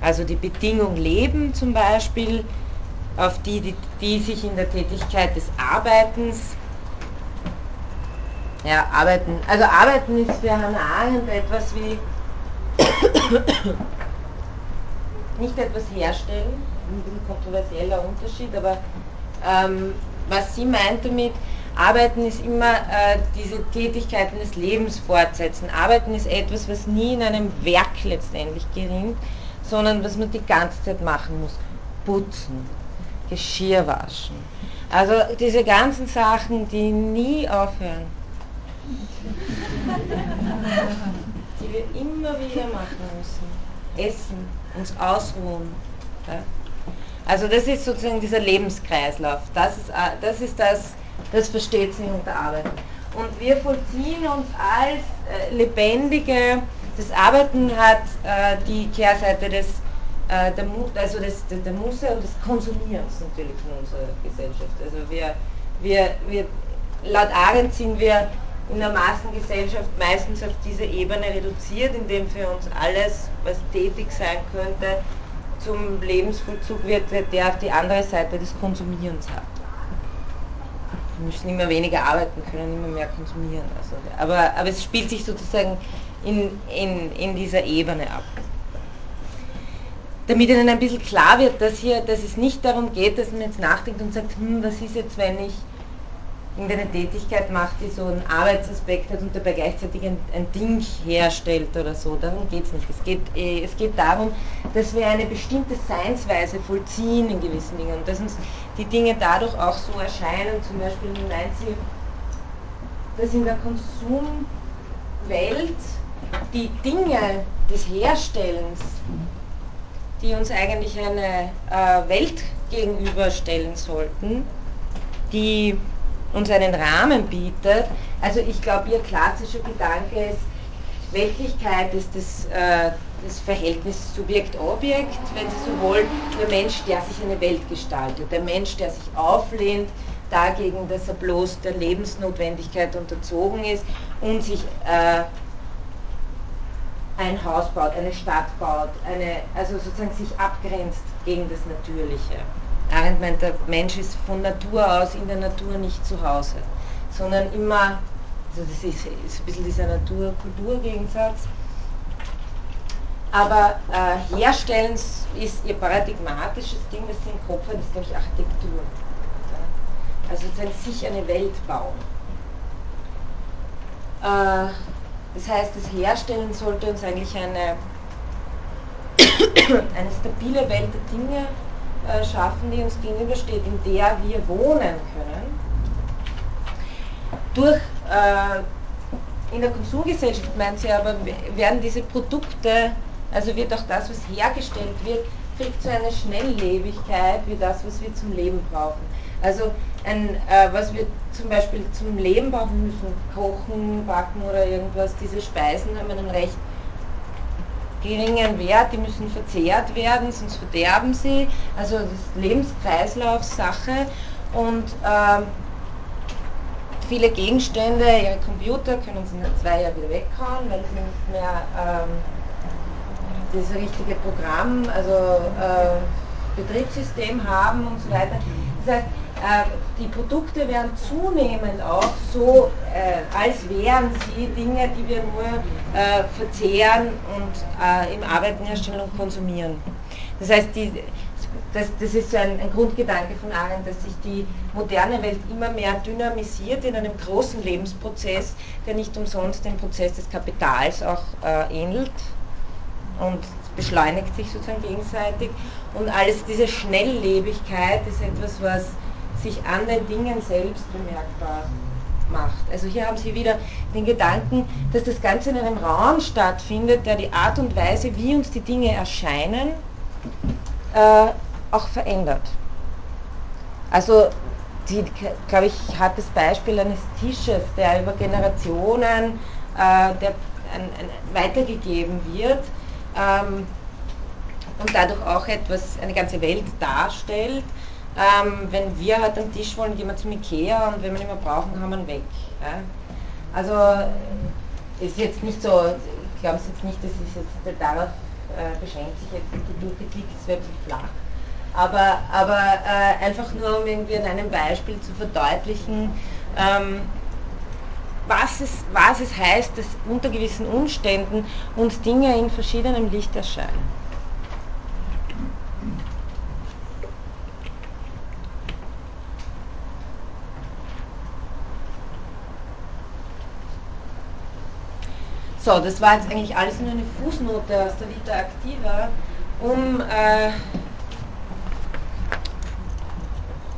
A: Also die Bedingung Leben zum Beispiel, auf die, die, die sich in der Tätigkeit des Arbeitens, ja, arbeiten, also arbeiten ist für Hannah Arendt etwas wie, nicht etwas herstellen, ein kontroversieller Unterschied, aber ähm, was sie meint damit, Arbeiten ist immer äh, diese Tätigkeiten des Lebens fortsetzen. Arbeiten ist etwas, was nie in einem Werk letztendlich gerinnt, sondern was man die ganze Zeit machen muss. Putzen, Geschirr waschen. Also diese ganzen Sachen, die nie aufhören. die wir immer wieder machen müssen. Essen, uns ausruhen. Ja? Also das ist sozusagen dieser Lebenskreislauf. Das ist äh, das, ist das das versteht sie unter Arbeiten. Und wir vollziehen uns als äh, lebendige, das Arbeiten hat äh, die Kehrseite des, äh, der, also des, der, der Musse und des Konsumierens natürlich in unserer Gesellschaft. Also wir, Wir, wir, laut Arendt sind wir in der Massengesellschaft meistens auf diese Ebene reduziert, indem für uns alles, was tätig sein könnte, zum Lebensvollzug wird, der auf die andere Seite des Konsumierens hat. Müssen immer weniger arbeiten können, immer mehr konsumieren. Also, aber, aber es spielt sich sozusagen in, in, in dieser Ebene ab. Damit Ihnen ein bisschen klar wird, dass, hier, dass es nicht darum geht, dass man jetzt nachdenkt und sagt, hm, was ist jetzt, wenn ich irgendeine Tätigkeit macht, die so einen Arbeitsaspekt hat und dabei gleichzeitig ein, ein Ding herstellt oder so. Darum geht es nicht. Es geht, äh, es geht darum, dass wir eine bestimmte Seinsweise vollziehen in gewissen Dingen und dass uns die Dinge dadurch auch so erscheinen. Zum Beispiel meint sie, dass in der Konsumwelt die Dinge des Herstellens, die uns eigentlich eine äh, Welt gegenüberstellen sollten, die uns einen Rahmen bietet. Also ich glaube, ihr klassischer Gedanke ist, Weltlichkeit ist das, äh, das Verhältnis Subjekt-Objekt, wenn Sie so wollen, der Mensch, der sich eine Welt gestaltet, der Mensch, der sich auflehnt dagegen, dass er bloß der Lebensnotwendigkeit unterzogen ist und sich äh, ein Haus baut, eine Stadt baut, eine, also sozusagen sich abgrenzt gegen das Natürliche. Arendt meint, der Mensch ist von Natur aus in der Natur nicht zu Hause, sondern immer, also das ist, ist ein bisschen dieser Natur-Kultur-Gegensatz. Aber äh, Herstellen ist ihr paradigmatisches Ding, das sie im Kopf hat, ist nämlich Architektur. Ja? Also sich eine Welt bauen. Äh, das heißt, das Herstellen sollte uns eigentlich eine, eine stabile Welt der Dinge schaffen, die uns gegenübersteht, in der wir wohnen können, durch äh, in der Konsumgesellschaft meint sie aber, werden diese Produkte, also wird auch das, was hergestellt wird, kriegt so eine Schnelllebigkeit wie das, was wir zum Leben brauchen. Also ein, äh, was wir zum Beispiel zum Leben brauchen müssen, kochen, backen oder irgendwas, diese Speisen haben einen recht geringen Wert, die müssen verzehrt werden, sonst verderben sie. Also das ist Lebenskreislaufsache und äh, viele Gegenstände, ihre Computer können sie nach zwei Jahren wieder weghauen, weil sie nicht mehr ähm, das richtige Programm, also äh, Betriebssystem haben und so weiter. Das heißt, äh, die Produkte werden zunehmend auch so, äh, als wären sie Dinge, die wir nur äh, verzehren und im Arbeiten herstellen und konsumieren. Das heißt, die, das, das, ist so ein, ein, Grundgedanke von Arendt, dass sich die moderne Welt immer mehr dynamisiert in einem großen Lebensprozess, der nicht umsonst dem Prozess des Kapitals auch äh, ähnelt und beschleunigt sich sozusagen gegenseitig. Und alles diese Schnelllebigkeit ist etwas, was sich an den Dingen selbst bemerkbar macht. Also hier haben Sie wieder den Gedanken, dass das Ganze in einem Raum stattfindet, der die Art und Weise, wie uns die Dinge erscheinen, äh, auch verändert. Also, glaube ich, hat das Beispiel eines Tisches, der über Generationen äh, der, ein, ein, weitergegeben wird ähm, und dadurch auch etwas, eine ganze Welt darstellt, ähm, wenn wir halt am Tisch wollen, gehen wir zum Ikea und wenn wir ihn mehr brauchen, haben wir ihn weg. Ja? Also ist jetzt nicht so, ich glaube es jetzt nicht, das ist jetzt darauf äh, beschränkt sich jetzt die Durchkritik, es wird flach. Aber, aber äh, einfach nur, um irgendwie an einem Beispiel zu verdeutlichen, ähm, was, es, was es heißt, dass unter gewissen Umständen uns Dinge in verschiedenem Licht erscheinen. So, das war jetzt eigentlich alles nur eine Fußnote aus der Vita Activa, um, äh,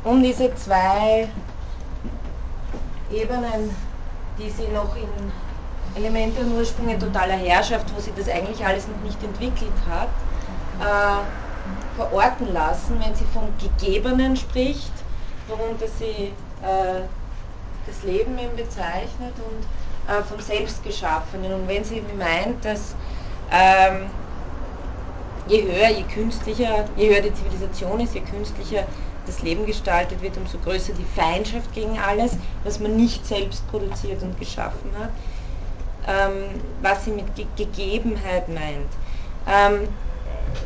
A: um diese zwei Ebenen, die sie noch in Elemente und Ursprünge totaler Herrschaft, wo sie das eigentlich alles noch nicht entwickelt hat, äh, verorten lassen, wenn sie von Gegebenen spricht, worunter sie äh, das Leben eben bezeichnet und äh, vom Selbstgeschaffenen. Und wenn sie meint, dass ähm, je höher, je künstlicher, je höher die Zivilisation ist, je künstlicher das Leben gestaltet wird, umso größer die Feindschaft gegen alles, was man nicht selbst produziert und geschaffen hat. Ähm, was sie mit Ge Gegebenheit meint. Ähm,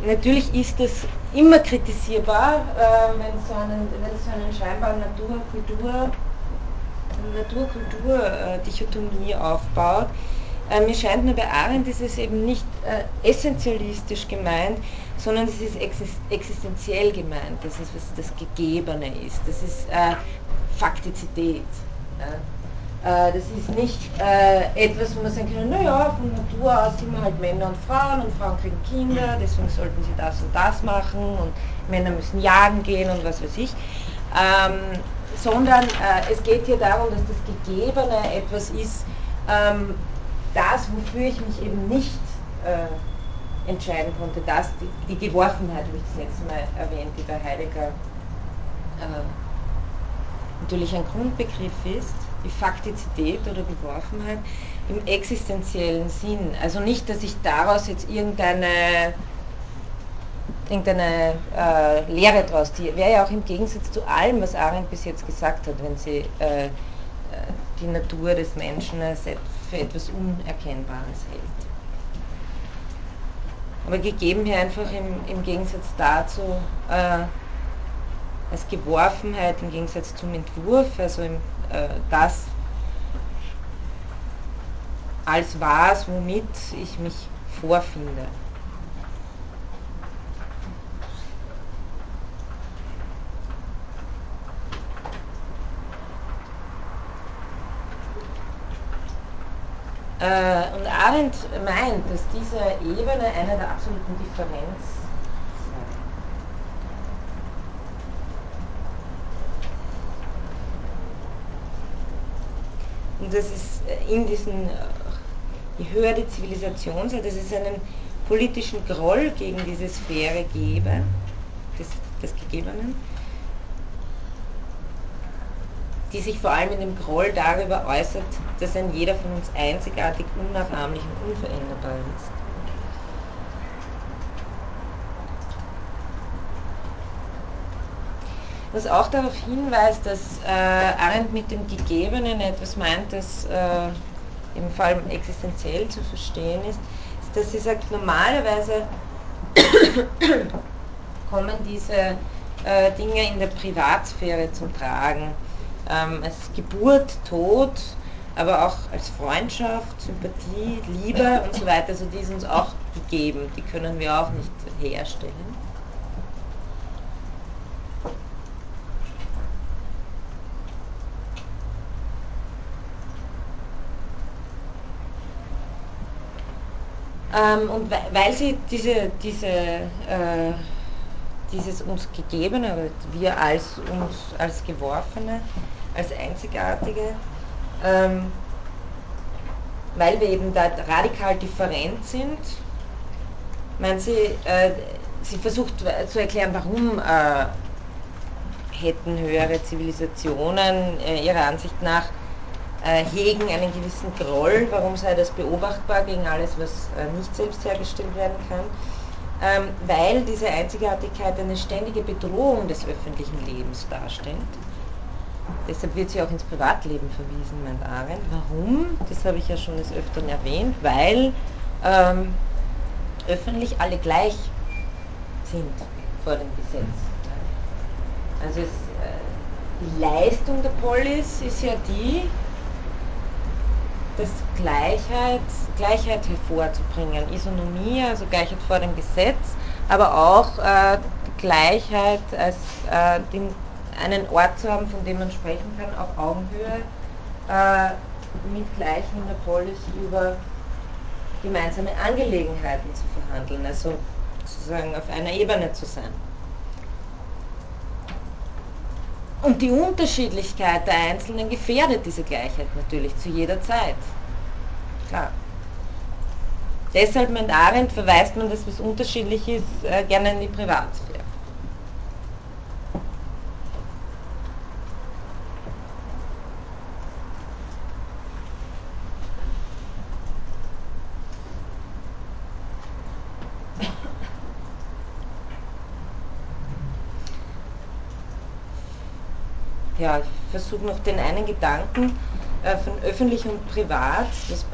A: natürlich ist es immer kritisierbar, äh, wenn, so einen, so einen scheinbar Natur-Kultur Natur-Kultur-Dichotomie aufbaut. Äh, mir scheint nur bei Arendt ist es eben nicht äh, essentialistisch gemeint, sondern es ist existenziell gemeint, das ist was das Gegebene ist, das ist äh, Faktizität. Ja. Äh, das ist nicht äh, etwas, wo man sagen kann, naja, von Natur aus sind wir halt Männer und Frauen und Frauen kriegen Kinder, deswegen sollten sie das und das machen und Männer müssen jagen gehen und was weiß ich. Ähm, sondern äh, es geht hier darum, dass das Gegebene etwas ist, ähm, das, wofür ich mich eben nicht äh, entscheiden konnte, das, die, die Geworfenheit, habe ich das letzte Mal erwähnt, die bei Heidegger äh, natürlich ein Grundbegriff ist, die Faktizität oder Geworfenheit im existenziellen Sinn. Also nicht, dass ich daraus jetzt irgendeine irgendeine äh, Lehre daraus. Die wäre ja auch im Gegensatz zu allem, was Arendt bis jetzt gesagt hat, wenn sie äh die Natur des Menschen als für etwas Unerkennbares hält. Aber gegeben hier einfach im, im Gegensatz dazu äh, als Geworfenheit, im Gegensatz zum Entwurf, also im, äh, das als was, womit ich mich vorfinde. Und Arendt meint, dass diese Ebene eine der absoluten Differenz sei. Und das ist in diesen, äh, je höher die Zivilisation sei, dass es einen politischen Groll gegen diese Sphäre gebe, des, des Gegebenen, die sich vor allem in dem Groll darüber äußert, dass ein jeder von uns einzigartig, unnachahmlich und unveränderbar ist. Was auch darauf hinweist, dass äh, Arendt mit dem Gegebenen etwas meint, das äh, im Fall existenziell zu verstehen ist, ist, dass sie sagt, normalerweise kommen diese äh, Dinge in der Privatsphäre zum Tragen ähm, als Geburt, Tod, aber auch als Freundschaft, Sympathie, Liebe und so weiter. Also die ist uns auch gegeben, die können wir auch nicht herstellen. Ähm, und weil sie diese, diese äh, dieses uns Gegebene, wir als uns als Geworfene, als Einzigartige, ähm, weil wir eben da radikal different sind, meint sie, äh, sie versucht zu erklären, warum äh, hätten höhere Zivilisationen äh, ihrer Ansicht nach äh, hegen einen gewissen Groll, warum sei das beobachtbar gegen alles, was äh, nicht selbst hergestellt werden kann ähm, weil diese Einzigartigkeit eine ständige Bedrohung des öffentlichen Lebens darstellt. Deshalb wird sie auch ins Privatleben verwiesen, meint Arendt. Warum? Das habe ich ja schon des Öfteren erwähnt, weil ähm, öffentlich alle gleich sind vor dem Gesetz. Also es, äh, die Leistung der Polis ist ja die, das Gleichheit, Gleichheit hervorzubringen, Isonomie, also Gleichheit vor dem Gesetz, aber auch äh, Gleichheit als äh, den, einen Ort zu haben, von dem man sprechen kann, auf Augenhöhe, äh, mit Gleichen in der Polis über gemeinsame Angelegenheiten zu verhandeln, also sozusagen auf einer Ebene zu sein. Und die Unterschiedlichkeit der Einzelnen gefährdet diese Gleichheit natürlich zu jeder Zeit. Klar. Deshalb, meint Arendt, verweist man das, was unterschiedlich ist, äh, gerne in die Privatsphäre. Ja, ich versuche noch den einen Gedanken äh, von öffentlich und privat, das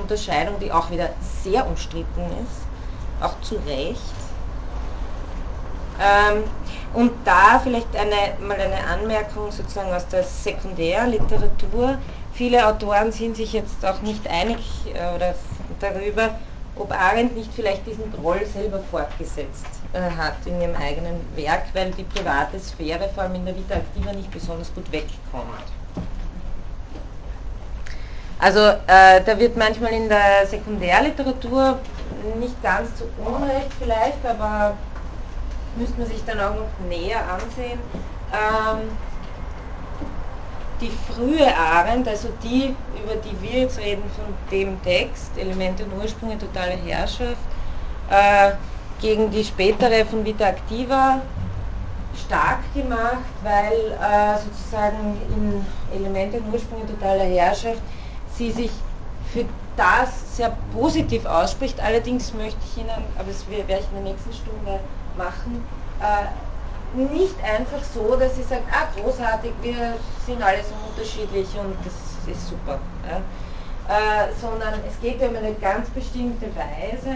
A: Unterscheidung, die auch wieder sehr umstritten ist, auch zu Recht. Ähm, und da vielleicht eine, mal eine Anmerkung sozusagen aus der Sekundärliteratur. Viele Autoren sind sich jetzt auch nicht einig äh, darüber, ob Arendt nicht vielleicht diesen Troll selber fortgesetzt äh, hat in ihrem eigenen Werk, weil die private Sphäre vor allem in der Vita Activa nicht besonders gut wegkommt. Also äh, da wird manchmal in der Sekundärliteratur nicht ganz zu Unrecht vielleicht, aber müsste man sich dann auch noch näher ansehen. Ähm, die frühe Arendt, also die, über die wir jetzt reden von dem Text, Elemente und Ursprünge, totale Herrschaft, äh, gegen die spätere von Vita Activa stark gemacht, weil äh, sozusagen in Elemente und Ursprünge totaler Herrschaft sie sich für das sehr positiv ausspricht. Allerdings möchte ich Ihnen, aber das werde ich in der nächsten Stunde machen, äh, nicht einfach so, dass sie sagt, ah großartig, wir sind alle so unterschiedlich und das ist super. Ja. Äh, sondern es geht um eine ganz bestimmte Weise,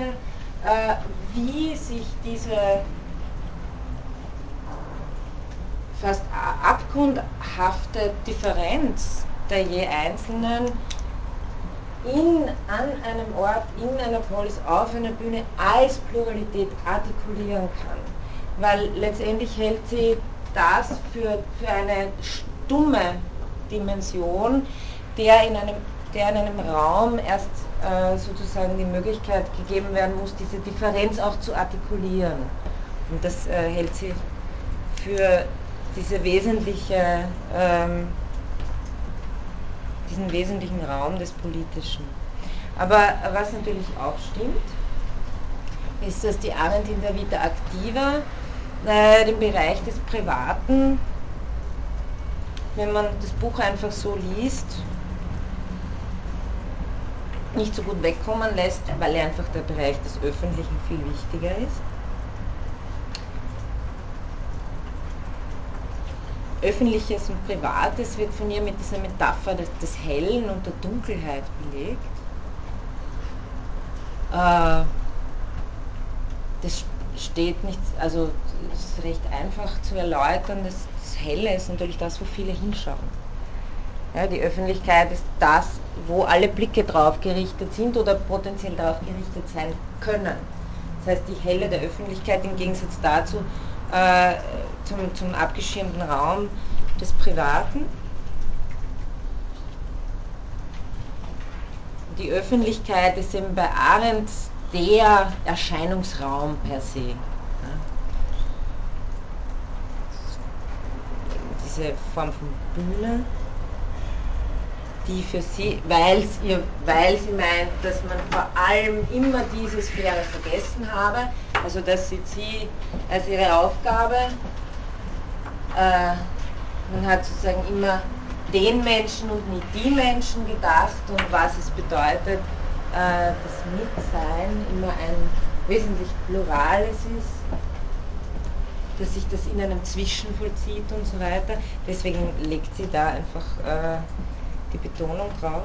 A: äh, wie sich diese fast abgrundhafte Differenz der je Einzelnen in, an einem Ort, in einer Polis, auf einer Bühne als Pluralität artikulieren kann. Weil letztendlich hält sie das für, für eine stumme Dimension, der in einem, der in einem Raum erst äh, sozusagen die Möglichkeit gegeben werden muss, diese Differenz auch zu artikulieren. Und das äh, hält sie für diese wesentliche ähm, diesen wesentlichen Raum des Politischen. Aber was natürlich auch stimmt, ist, dass die Arendt in der Vita Activa äh, den Bereich des Privaten, wenn man das Buch einfach so liest, nicht so gut wegkommen lässt, weil einfach der Bereich des Öffentlichen viel wichtiger ist. Öffentliches und Privates wird von ihr mit dieser Metapher des, des Hellen und der Dunkelheit belegt. Äh, das steht nicht, also ist recht einfach zu erläutern, das, das Helle ist natürlich das, wo viele hinschauen. Ja, die Öffentlichkeit ist das, wo alle Blicke drauf gerichtet sind oder potenziell drauf gerichtet sein können. Das heißt, die Helle der Öffentlichkeit im Gegensatz dazu äh, zum, zum abgeschirmten Raum des Privaten. Die Öffentlichkeit ist eben bei Arendt der Erscheinungsraum per se. Diese Form von Bühne, die für sie, weil, ihr, weil sie meint, dass man vor allem immer diese Sphäre vergessen habe, also das sieht sie als ihre Aufgabe, äh, man hat sozusagen immer den Menschen und nie die Menschen gedacht und was es bedeutet, äh, das Mitsein immer ein wesentlich Plurales ist, dass sich das in einem Zwischen vollzieht und so weiter. Deswegen legt sie da einfach äh, die Betonung drauf.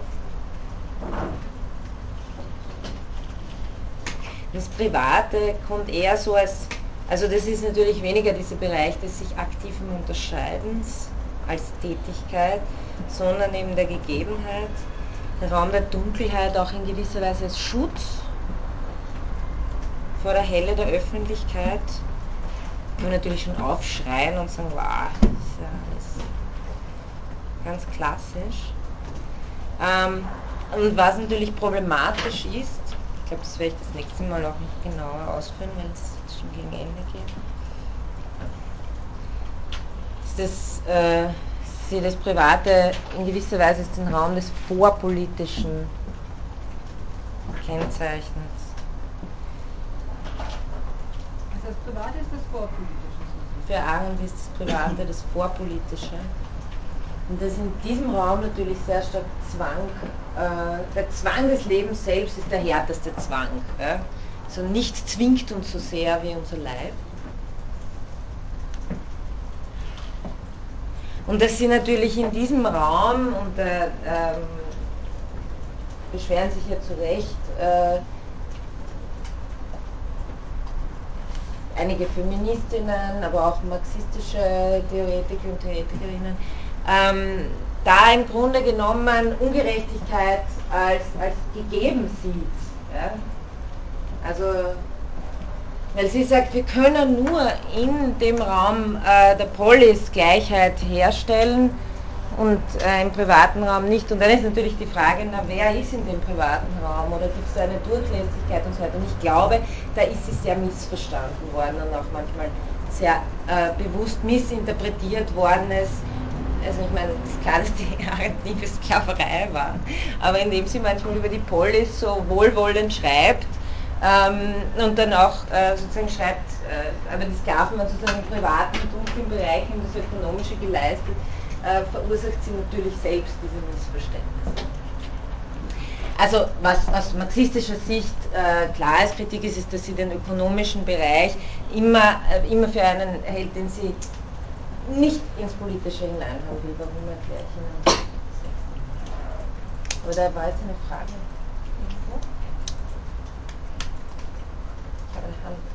A: Das Private kommt eher so als, also das ist natürlich weniger dieser Bereich des sich aktiven Unterscheidens als Tätigkeit, sondern eben der Gegebenheit, der Raum der Dunkelheit auch in gewisser Weise als Schutz vor der Helle der Öffentlichkeit. Wir natürlich schon aufschreien und sagen, wow, das ist ja alles ganz klassisch. Ähm, und was natürlich problematisch ist, ich glaube, das werde ich das nächste Mal auch noch genauer ausführen, wenn es schon gegen Ende geht, ist, dass äh, sie das Private in gewisser Weise als den Raum des Vorpolitischen kennzeichnet.
B: Also das Private ist das Vorpolitische.
A: Für Arendt ist das Private das Vorpolitische. Und das in diesem Raum natürlich sehr stark Zwang, äh, der Zwang des Lebens selbst ist der härteste Zwang. Ja? Also nichts zwingt uns so sehr wie unser Leib. Und dass sie natürlich in diesem Raum, und da ähm, beschweren sich ja zu Recht äh, einige Feministinnen, aber auch marxistische Theoretiker und Theoretikerinnen, ähm, da im Grunde genommen Ungerechtigkeit als, als gegeben sieht. Ja? Also, weil sie sagt, wir können nur in dem Raum äh, der Polis Gleichheit herstellen und äh, im privaten Raum nicht. Und dann ist natürlich die Frage, na, wer ist in dem privaten Raum oder gibt es da eine Durchlässigkeit und so weiter. Und ich glaube, da ist sie sehr missverstanden worden und auch manchmal sehr äh, bewusst missinterpretiert worden. Es, also ich meine, es ist klar, dass die Argentin Sklaverei war, aber indem sie manchmal über die Polis so wohlwollend schreibt, und dann auch äh, sozusagen schreibt, äh, aber die Sklaven waren sozusagen im privaten, dunklen Bereich und das Ökonomische geleistet, äh, verursacht sie natürlich selbst diese Missverständnisse. Also was aus marxistischer Sicht äh, klar als Kritik ist, ist, dass sie den ökonomischen Bereich immer, äh, immer für einen hält, den sie nicht ins Politische hineinhaben will. Warum erkläre ich Ihnen da war jetzt eine Frage. seven hundred